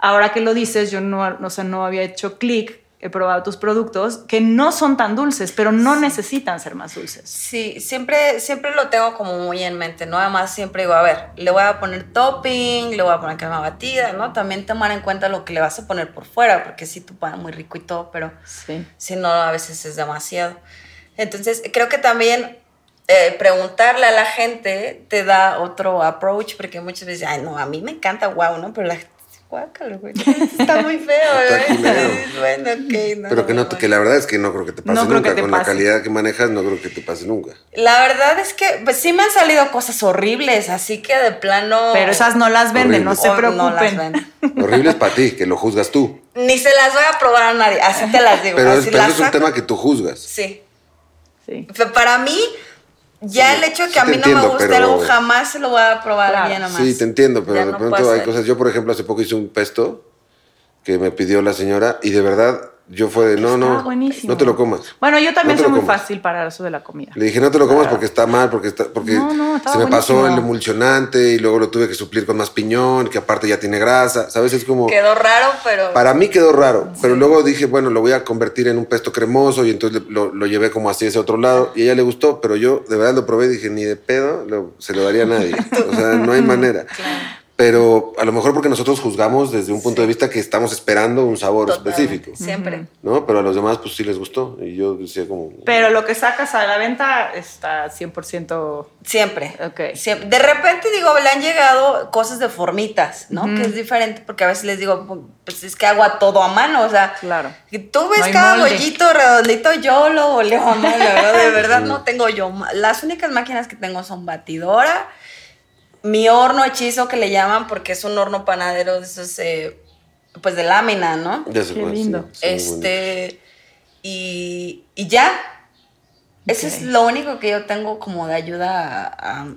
ahora que lo dices, yo no, o sea, no había hecho clic he probado tus productos que no son tan dulces, pero no necesitan ser más dulces.
Sí, siempre, siempre lo tengo como muy en mente, ¿no? Además siempre digo, a ver, le voy a poner topping, le voy a poner crema batida, ¿no? También tomar en cuenta lo que le vas a poner por fuera, porque sí, tu pan muy rico y todo, pero si no, a veces es demasiado. Entonces, creo que también eh, preguntarle a la gente te da otro approach, porque muchas veces, ay, no, a mí me encanta, wow, ¿no? Pero la gente Guácalo, güey. Está muy feo, güey. bueno, ok.
No, Pero que, no, que la verdad es que no creo que te pase nunca. Con la calidad que manejas, no creo que te pase nunca.
La verdad es que, pues sí me han salido cosas horribles, así que de plano.
Pero esas no las venden, no se preocupen. No las venden.
Horribles para ti, que lo juzgas tú.
Ni se las voy a probar a nadie, así te las digo.
Pero, pero es un tema que tú juzgas.
Sí. Sí. Para mí, ya el hecho de que a mí no me guste algo jamás se lo voy a probar bien nomás.
Sí, te entiendo, pero de pronto hay cosas. Yo, por ejemplo, hace poco hice un pesto que me pidió la señora y de verdad yo fue de, no, no, no te lo comas.
Bueno, yo también soy muy fácil para eso de la comida.
Le dije, no te lo comas porque está mal, porque está, porque se me pasó el emulsionante y luego lo tuve que suplir con más piñón, que aparte ya tiene grasa, ¿sabes? Es como...
Quedó raro, pero...
Para mí quedó raro, pero luego dije, bueno, lo voy a convertir en un pesto cremoso y entonces lo, llevé como así a ese otro lado y a ella le gustó, pero yo de verdad lo probé y dije, ni de pedo se lo daría a nadie. o sea, no hay manera. Claro pero a lo mejor porque nosotros juzgamos desde un punto de vista que estamos esperando un sabor específico.
Siempre.
¿No? Pero a los demás pues sí les gustó y yo decía como...
Pero lo que sacas a la venta está 100%...
Siempre. Ok. Siempre. De repente digo, le han llegado cosas de formitas, ¿no? Que es diferente porque a veces les digo, pues es que hago a todo a mano, o sea...
Claro.
Tú ves cada bollito redondito, yo lo voleo a mano, De verdad no tengo yo... Las únicas máquinas que tengo son batidora mi horno hechizo que le llaman porque es un horno panadero de esos, eh, pues de lámina, ¿no?
Qué lindo.
este, y, y, ya. Eso es lo único que yo tengo como de ayuda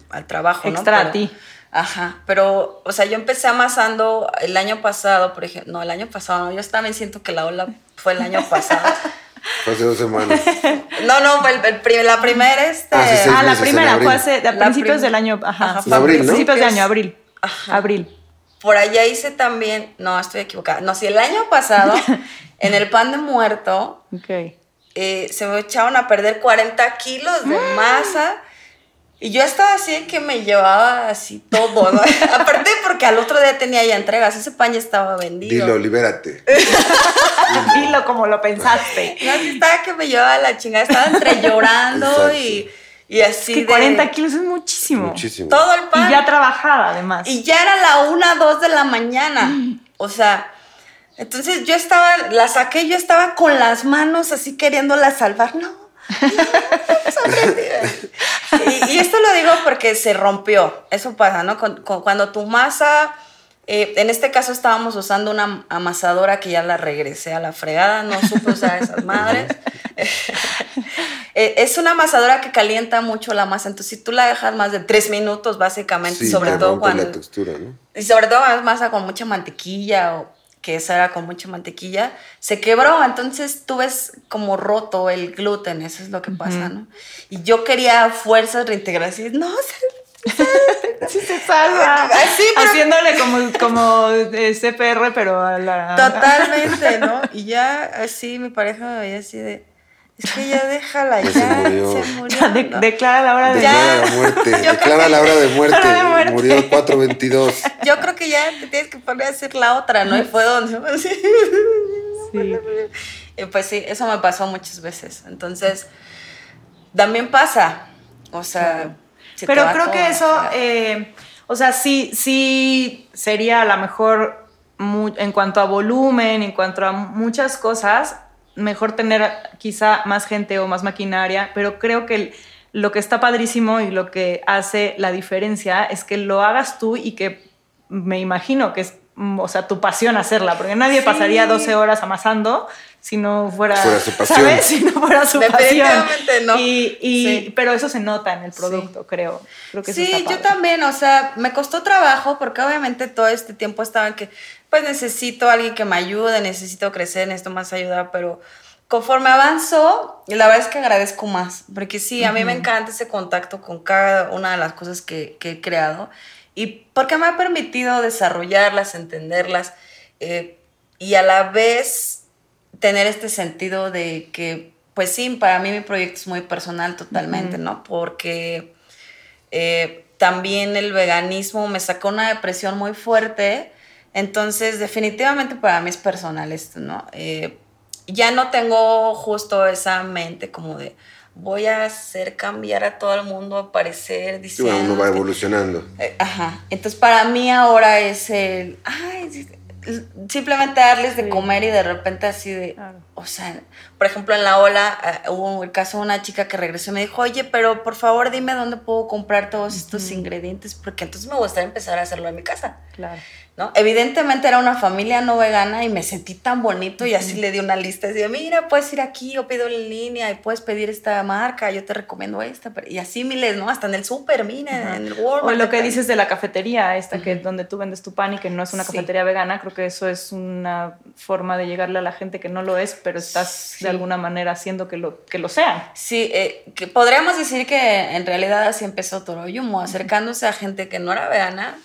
al trabajo,
Extra a ti.
Ajá, pero, o sea, yo empecé amasando el año pasado, por ejemplo, no, el año pasado, no, yo también siento que la ola fue el año pasado.
Fue hace dos semanas.
No, no, el, la primera este.
Ah, ah la primera fue hace, a principios del año. Ajá,
ajá abril, ¿no?
principios de año, abril. Ajá. Abril.
Por allá hice también, no, estoy equivocada. No, si el año pasado, en el pan de muerto,
okay.
eh, se me echaron a perder 40 kilos de masa y yo estaba así que me llevaba así todo, ¿no? Aparte porque al otro día tenía ya entregas, ese pan ya estaba vendido.
Dilo, libérate.
Dilo como lo pensaste.
No, estaba que me llevaba la chingada, estaba entre llorando y, y, así.
que 40 kilos es muchísimo.
Muchísimo.
Todo el pan.
Y ya trabajaba además.
Y ya era la una, dos de la mañana. O sea, entonces yo estaba, la saqué, yo estaba con las manos así queriéndola salvar. No, y, esto lo digo porque se rompió. Eso pasa, ¿no? cuando tu masa, eh, en este caso estábamos usando una amasadora que ya la regresé a la fregada, no supe usar esas madres. Eh, es una amasadora que calienta mucho la masa, entonces si tú la dejas más de tres minutos, básicamente, sobre todo cuando. Y sobre todo es masa con mucha mantequilla o que esa era con mucha mantequilla, se quebró, entonces tú ves como roto el gluten, eso es lo que pasa, ¿no? Y yo quería fuerzas reintegrar, así, no,
sí se salva. Así, Haciéndole como, como eh, CPR, pero a la...
Totalmente, ¿no? Y ya así mi pareja me veía así de... Es que ya déjala, ya, se murió.
Declara la hora de,
la muerte. declara la hora de muerte. Murió el 422.
Yo creo que ya te tienes que poner a hacer la otra, ¿no? Y fue donde. Sí. Pues sí, eso me pasó muchas veces. Entonces, también pasa. O sea.
Pero creo que eso, eh, o sea, sí, sí sería a lo mejor en cuanto a volumen, en cuanto a muchas cosas, mejor tener quizá más gente o más maquinaria, pero creo que lo que está padrísimo y lo que hace la diferencia es que lo hagas tú y que me imagino que es, o sea, tu pasión hacerla, porque nadie pasaría 12 horas amasando si no fuera,
su pasión. ¿sabes?
Si no fuera su pasión. no. Y, Pero eso se nota en el producto, creo. creo que
sí, yo también, o sea, me costó trabajo porque obviamente todo este tiempo estaba en que pues necesito a alguien que me ayude, necesito crecer, necesito más ayuda, pero conforme avanzo, la verdad es que agradezco más, porque sí, a mí me encanta ese contacto con cada una de las cosas que, he creado. Y porque me ha permitido desarrollarlas, entenderlas eh, y a la vez tener este sentido de que, pues sí, para mí mi proyecto es muy personal totalmente, ¿no? Porque eh, también el veganismo me sacó una depresión muy fuerte entonces, definitivamente para mí es personal esto, ¿no? Eh, ya no tengo justo esa mente como de voy a hacer cambiar a todo el mundo a parecer diciendo.
uno va evolucionando.
Eh, ajá. Entonces, para mí ahora es el. Ay, simplemente darles de comer y de repente así de, o sea, por ejemplo en la ola eh, hubo el caso de una chica que regresó y me dijo, oye, pero por favor dime dónde puedo comprar todos estos ingredientes porque entonces me gustaría empezar a hacerlo en mi casa.
Claro.
Evidentemente era una familia no vegana y me sentí tan bonito y así le di una lista. Decía, mira, puedes ir aquí o pido en línea y puedes pedir esta marca, yo te recomiendo esta. Y así miles, ¿no? Hasta en el súper, mira, en el Walmart.
O lo que dices de la cafetería, esta que donde tú vendes tu pan y que no es una cafetería vegana, creo que eso es una forma de llegarle a la gente que no lo es, pero estás de alguna manera haciendo que lo, que lo sean.
Sí, eh, que podríamos decir que en realidad así empezó Toroyumo, acercándose a gente que no era vegana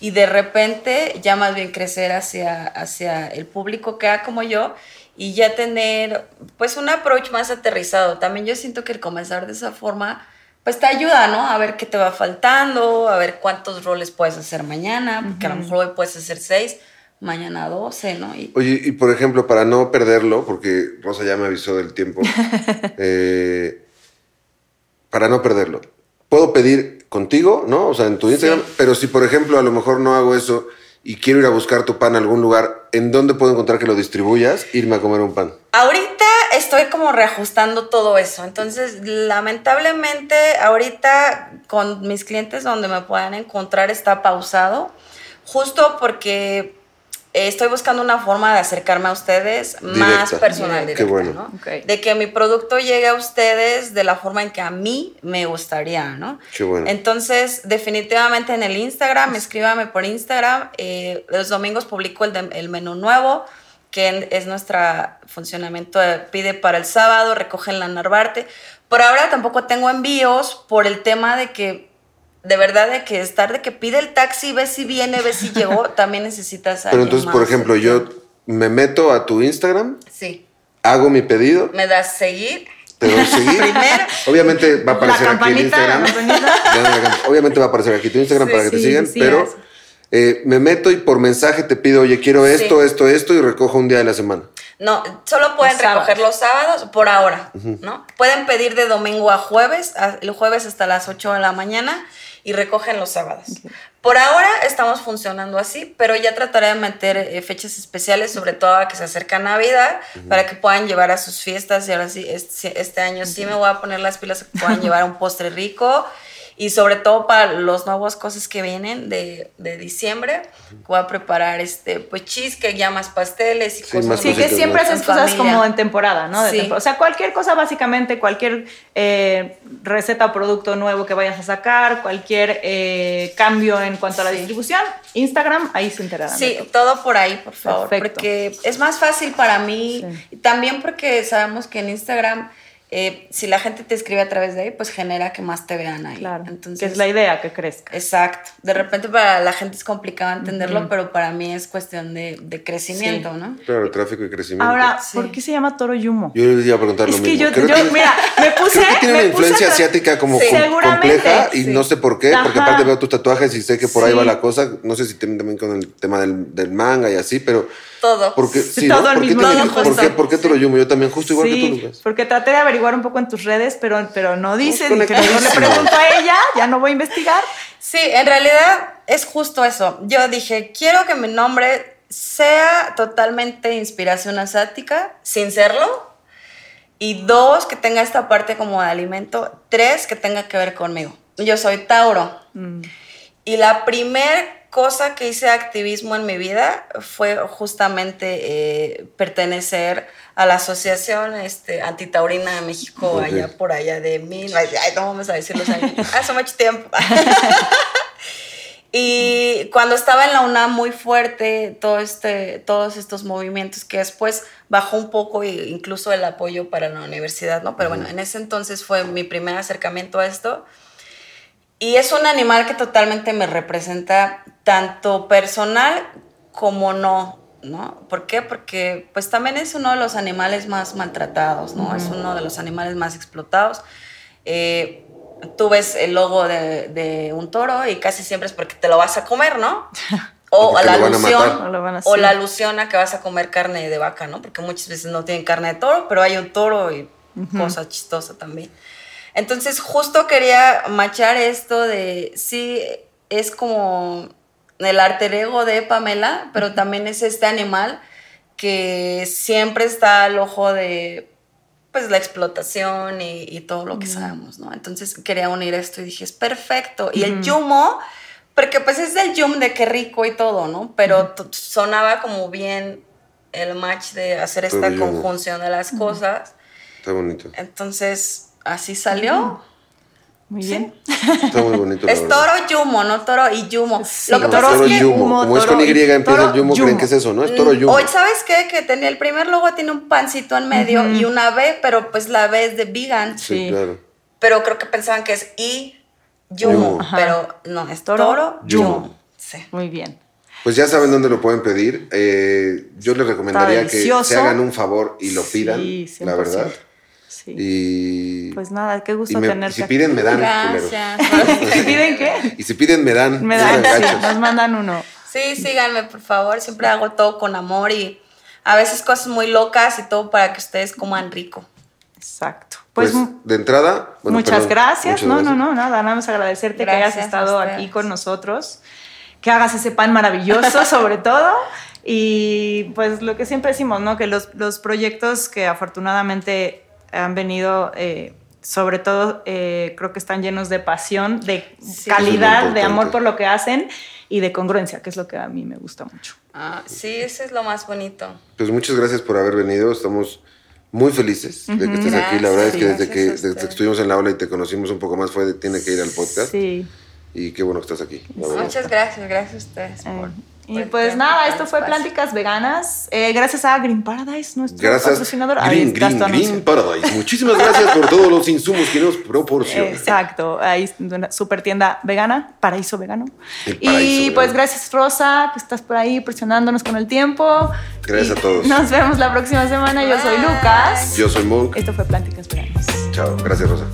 y de repente ya más bien crecer hacia, hacia el público que ha como yo y ya tener pues un approach más aterrizado. También yo siento que el comenzar de esa forma pues te ayuda, ¿no? A ver qué te va faltando, a ver cuántos roles puedes hacer mañana, porque a lo mejor hoy puedes hacer seis, mañana doce, ¿no?
Oye, y por ejemplo, para no perderlo, porque Rosa ya me avisó del tiempo, eh, para no perderlo, puedo pedir contigo, ¿no? O sea, en tu Instagram, pero si por ejemplo a lo mejor no hago eso y quiero ir a buscar tu pan a algún lugar, ¿en dónde puedo encontrar que lo distribuyas? Irme a comer un pan.
Ahorita estoy como reajustando todo eso. Entonces, lamentablemente, ahorita con mis clientes donde me puedan encontrar está pausado, justo porque estoy buscando una forma de acercarme a ustedes más personal, directa, ¿no? De que mi producto llegue a ustedes de la forma en que a mí me gustaría, ¿no?
Qué bueno.
Entonces, definitivamente en el Instagram, escríbame por Instagram. Eh, los domingos publico el, el menú nuevo, que es nuestro funcionamiento de pide para el sábado, recogen la Narvarte. Por ahora tampoco tengo envíos por el tema de que de verdad de que estar de que pide el taxi, ve si viene, ve si llegó, también necesitas
Pero entonces, por ejemplo, yo me meto a tu Instagram.
Sí.
Hago mi pedido.
Me das seguir.
Te doy seguir. Primero. Obviamente va a aparecer aquí en Instagram. Obviamente va a aparecer aquí tu Instagram para que te sigan, pero eh, me meto y por mensaje te pido, oye, quiero esto, esto, esto y recojo un día de la semana.
No, solo pueden recoger los sábados por ahora, ¿no? Pueden pedir de domingo a jueves, el jueves hasta las 8 de la mañana y recogen los sábados. Por ahora estamos funcionando así, pero ya trataré de meter eh, fechas especiales, sobre todo a que se acerca Navidad, para que puedan llevar a sus fiestas. Y ahora sí, este, este año sí me voy a poner las pilas que puedan llevar un postre rico y sobre todo para los nuevos cosas que vienen de, de diciembre, voy a preparar este, pues cheesecake, ya más pasteles y cosas.
Sí, que siempre haces cosas como en temporada, ¿no? O sea, cualquier cosa básicamente, cualquier eh, receta o producto nuevo que vayas a sacar, cualquier eh, cambio en cuanto a la distribución, Instagram, ahí se enterarán.
Sí, todo. por ahí, por favor, porque es más fácil para mí, también porque sabemos que en Instagram eh, si la gente te escribe a través de ahí, pues genera que más te vean ahí.
Claro. Entonces, que es la idea, que crezca.
Exacto. De repente para la gente es complicado entenderlo, pero para mí es cuestión de, de crecimiento, ¿no?
Claro, tráfico y crecimiento.
Ahora, ¿por qué se llama toro yumo?
Yo le iba a preguntar lo
es
mismo.
Que yo, yo mira, me puse.
Creo que tiene una influencia asiática como compleja y no sé por qué, porque aparte veo tus tatuajes y sé que por ahí va la cosa. No sé si también con el tema del, del manga y así, pero
todo.
Porque, sí, todo ¿no? ¿Por, qué ¿Por, qué, ¿Por qué te lo yumo? Yo también, justo igual que tú, Lucas.
Porque traté de averiguar un poco en tus redes, pero, pero no dice. Dije, no le pregunto a ella, ya no voy a investigar.
Sí, en realidad es justo eso. Yo dije, quiero que mi nombre sea totalmente inspiración asiática, sin serlo. Y dos, que tenga esta parte como de alimento. Tres, que tenga que ver conmigo. Yo soy Tauro. Mm. Y la primer cosa que hice activismo en mi vida fue justamente eh, pertenecer a la Asociación este, Antitaurina de México, allá por allá de mil, ay, no vamos a decir los años, hace mucho tiempo. y cuando estaba en la UNAM muy fuerte, todo este, todos estos movimientos que después bajó un poco incluso el apoyo para la universidad, ¿no? Pero bueno, en ese entonces fue mi primer acercamiento a esto. Y es un animal que totalmente me representa tanto personal como no, ¿no? ¿Por qué? Porque pues también es uno de los animales más maltratados, ¿no? Es uno de los animales más explotados. Eh, tú ves el logo de, un toro y casi siempre es porque te lo vas a comer, ¿no? O la alusión, o la alusión a que vas a comer carne de vaca, ¿no? Porque muchas veces no tienen carne de toro, pero hay un toro y cosa chistosa también. Entonces justo quería machar esto de, sí, es como el arte ego de Pamela, pero también es este animal que siempre está al ojo de pues la explotación y, todo lo que sabemos, ¿no? Entonces quería unir esto y dije, es perfecto. Y el yumo, porque pues es del yum de qué rico y todo, ¿no? Pero sonaba como bien el match de hacer esta conjunción de las cosas.
Está bonito.
Entonces, así salió.
Muy bien.
Está muy bonito.
es toro yumo, no toro y yumo.
lo que toro, es yumo. Como es con Y empieza el yumo, creen que es eso, ¿no? Es toro yumo.
Hoy, ¿sabes qué? Que tenía el primer logo tiene un pancito en medio y una B, pero pues la B es de vegan.
Sí, claro.
Pero creo que pensaban que es I yumo, pero no, es toro, yumo. Sí.
Muy bien.
Pues ya saben dónde lo pueden pedir. Eh, yo les recomendaría que se hagan un favor y lo pidan, la verdad. Y.
Pues nada, qué gusto tenerte.
Si piden, me dan.
Gracias. ¿Si piden qué?
Y si piden, me dan.
Me dan, nos mandan uno.
Sí, síganme, por favor. Siempre hago todo con amor y a veces cosas muy locas y todo para que ustedes coman rico.
Exacto.
Pues, pues de entrada,
muchas, gracias. no, no, no, nada, nada más agradecerte que hayas estado aquí con nosotros, que hagas ese pan maravilloso sobre todo. Y pues lo que siempre decimos, ¿no? Que los, los proyectos que afortunadamente han venido, eh, sobre todo, eh, creo que están llenos de pasión, de calidad, de amor por lo que hacen y de congruencia, que es lo que a mí me gusta mucho.
Ah, sí, eso es lo más bonito.
Pues muchas gracias por haber venido. Estamos muy felices de que estés aquí. La verdad es que desde que, estuvimos en la aula y te conocimos un poco más fue de tiene que ir al podcast.
Sí.
Y qué bueno que estás aquí.
Muchas gracias, gracias a ustedes por...
Y pues nada, esto fue Plánticas Veganas. Eh, gracias a Green Paradise, nuestro
gracias,
patrocinador.
Green, Green, Green Paradise. Muchísimas gracias por todos los insumos que nos proporcionan.
Exacto. Ahí una super tienda vegana, paraíso vegano. y pues gracias Rosa, que estás por ahí presionándonos con el tiempo.
Gracias a todos.
Nos vemos la próxima semana. Yo soy Lucas.
Yo soy Monk.
Esto fue Plánticas Veganas.
Chao. Gracias Rosa.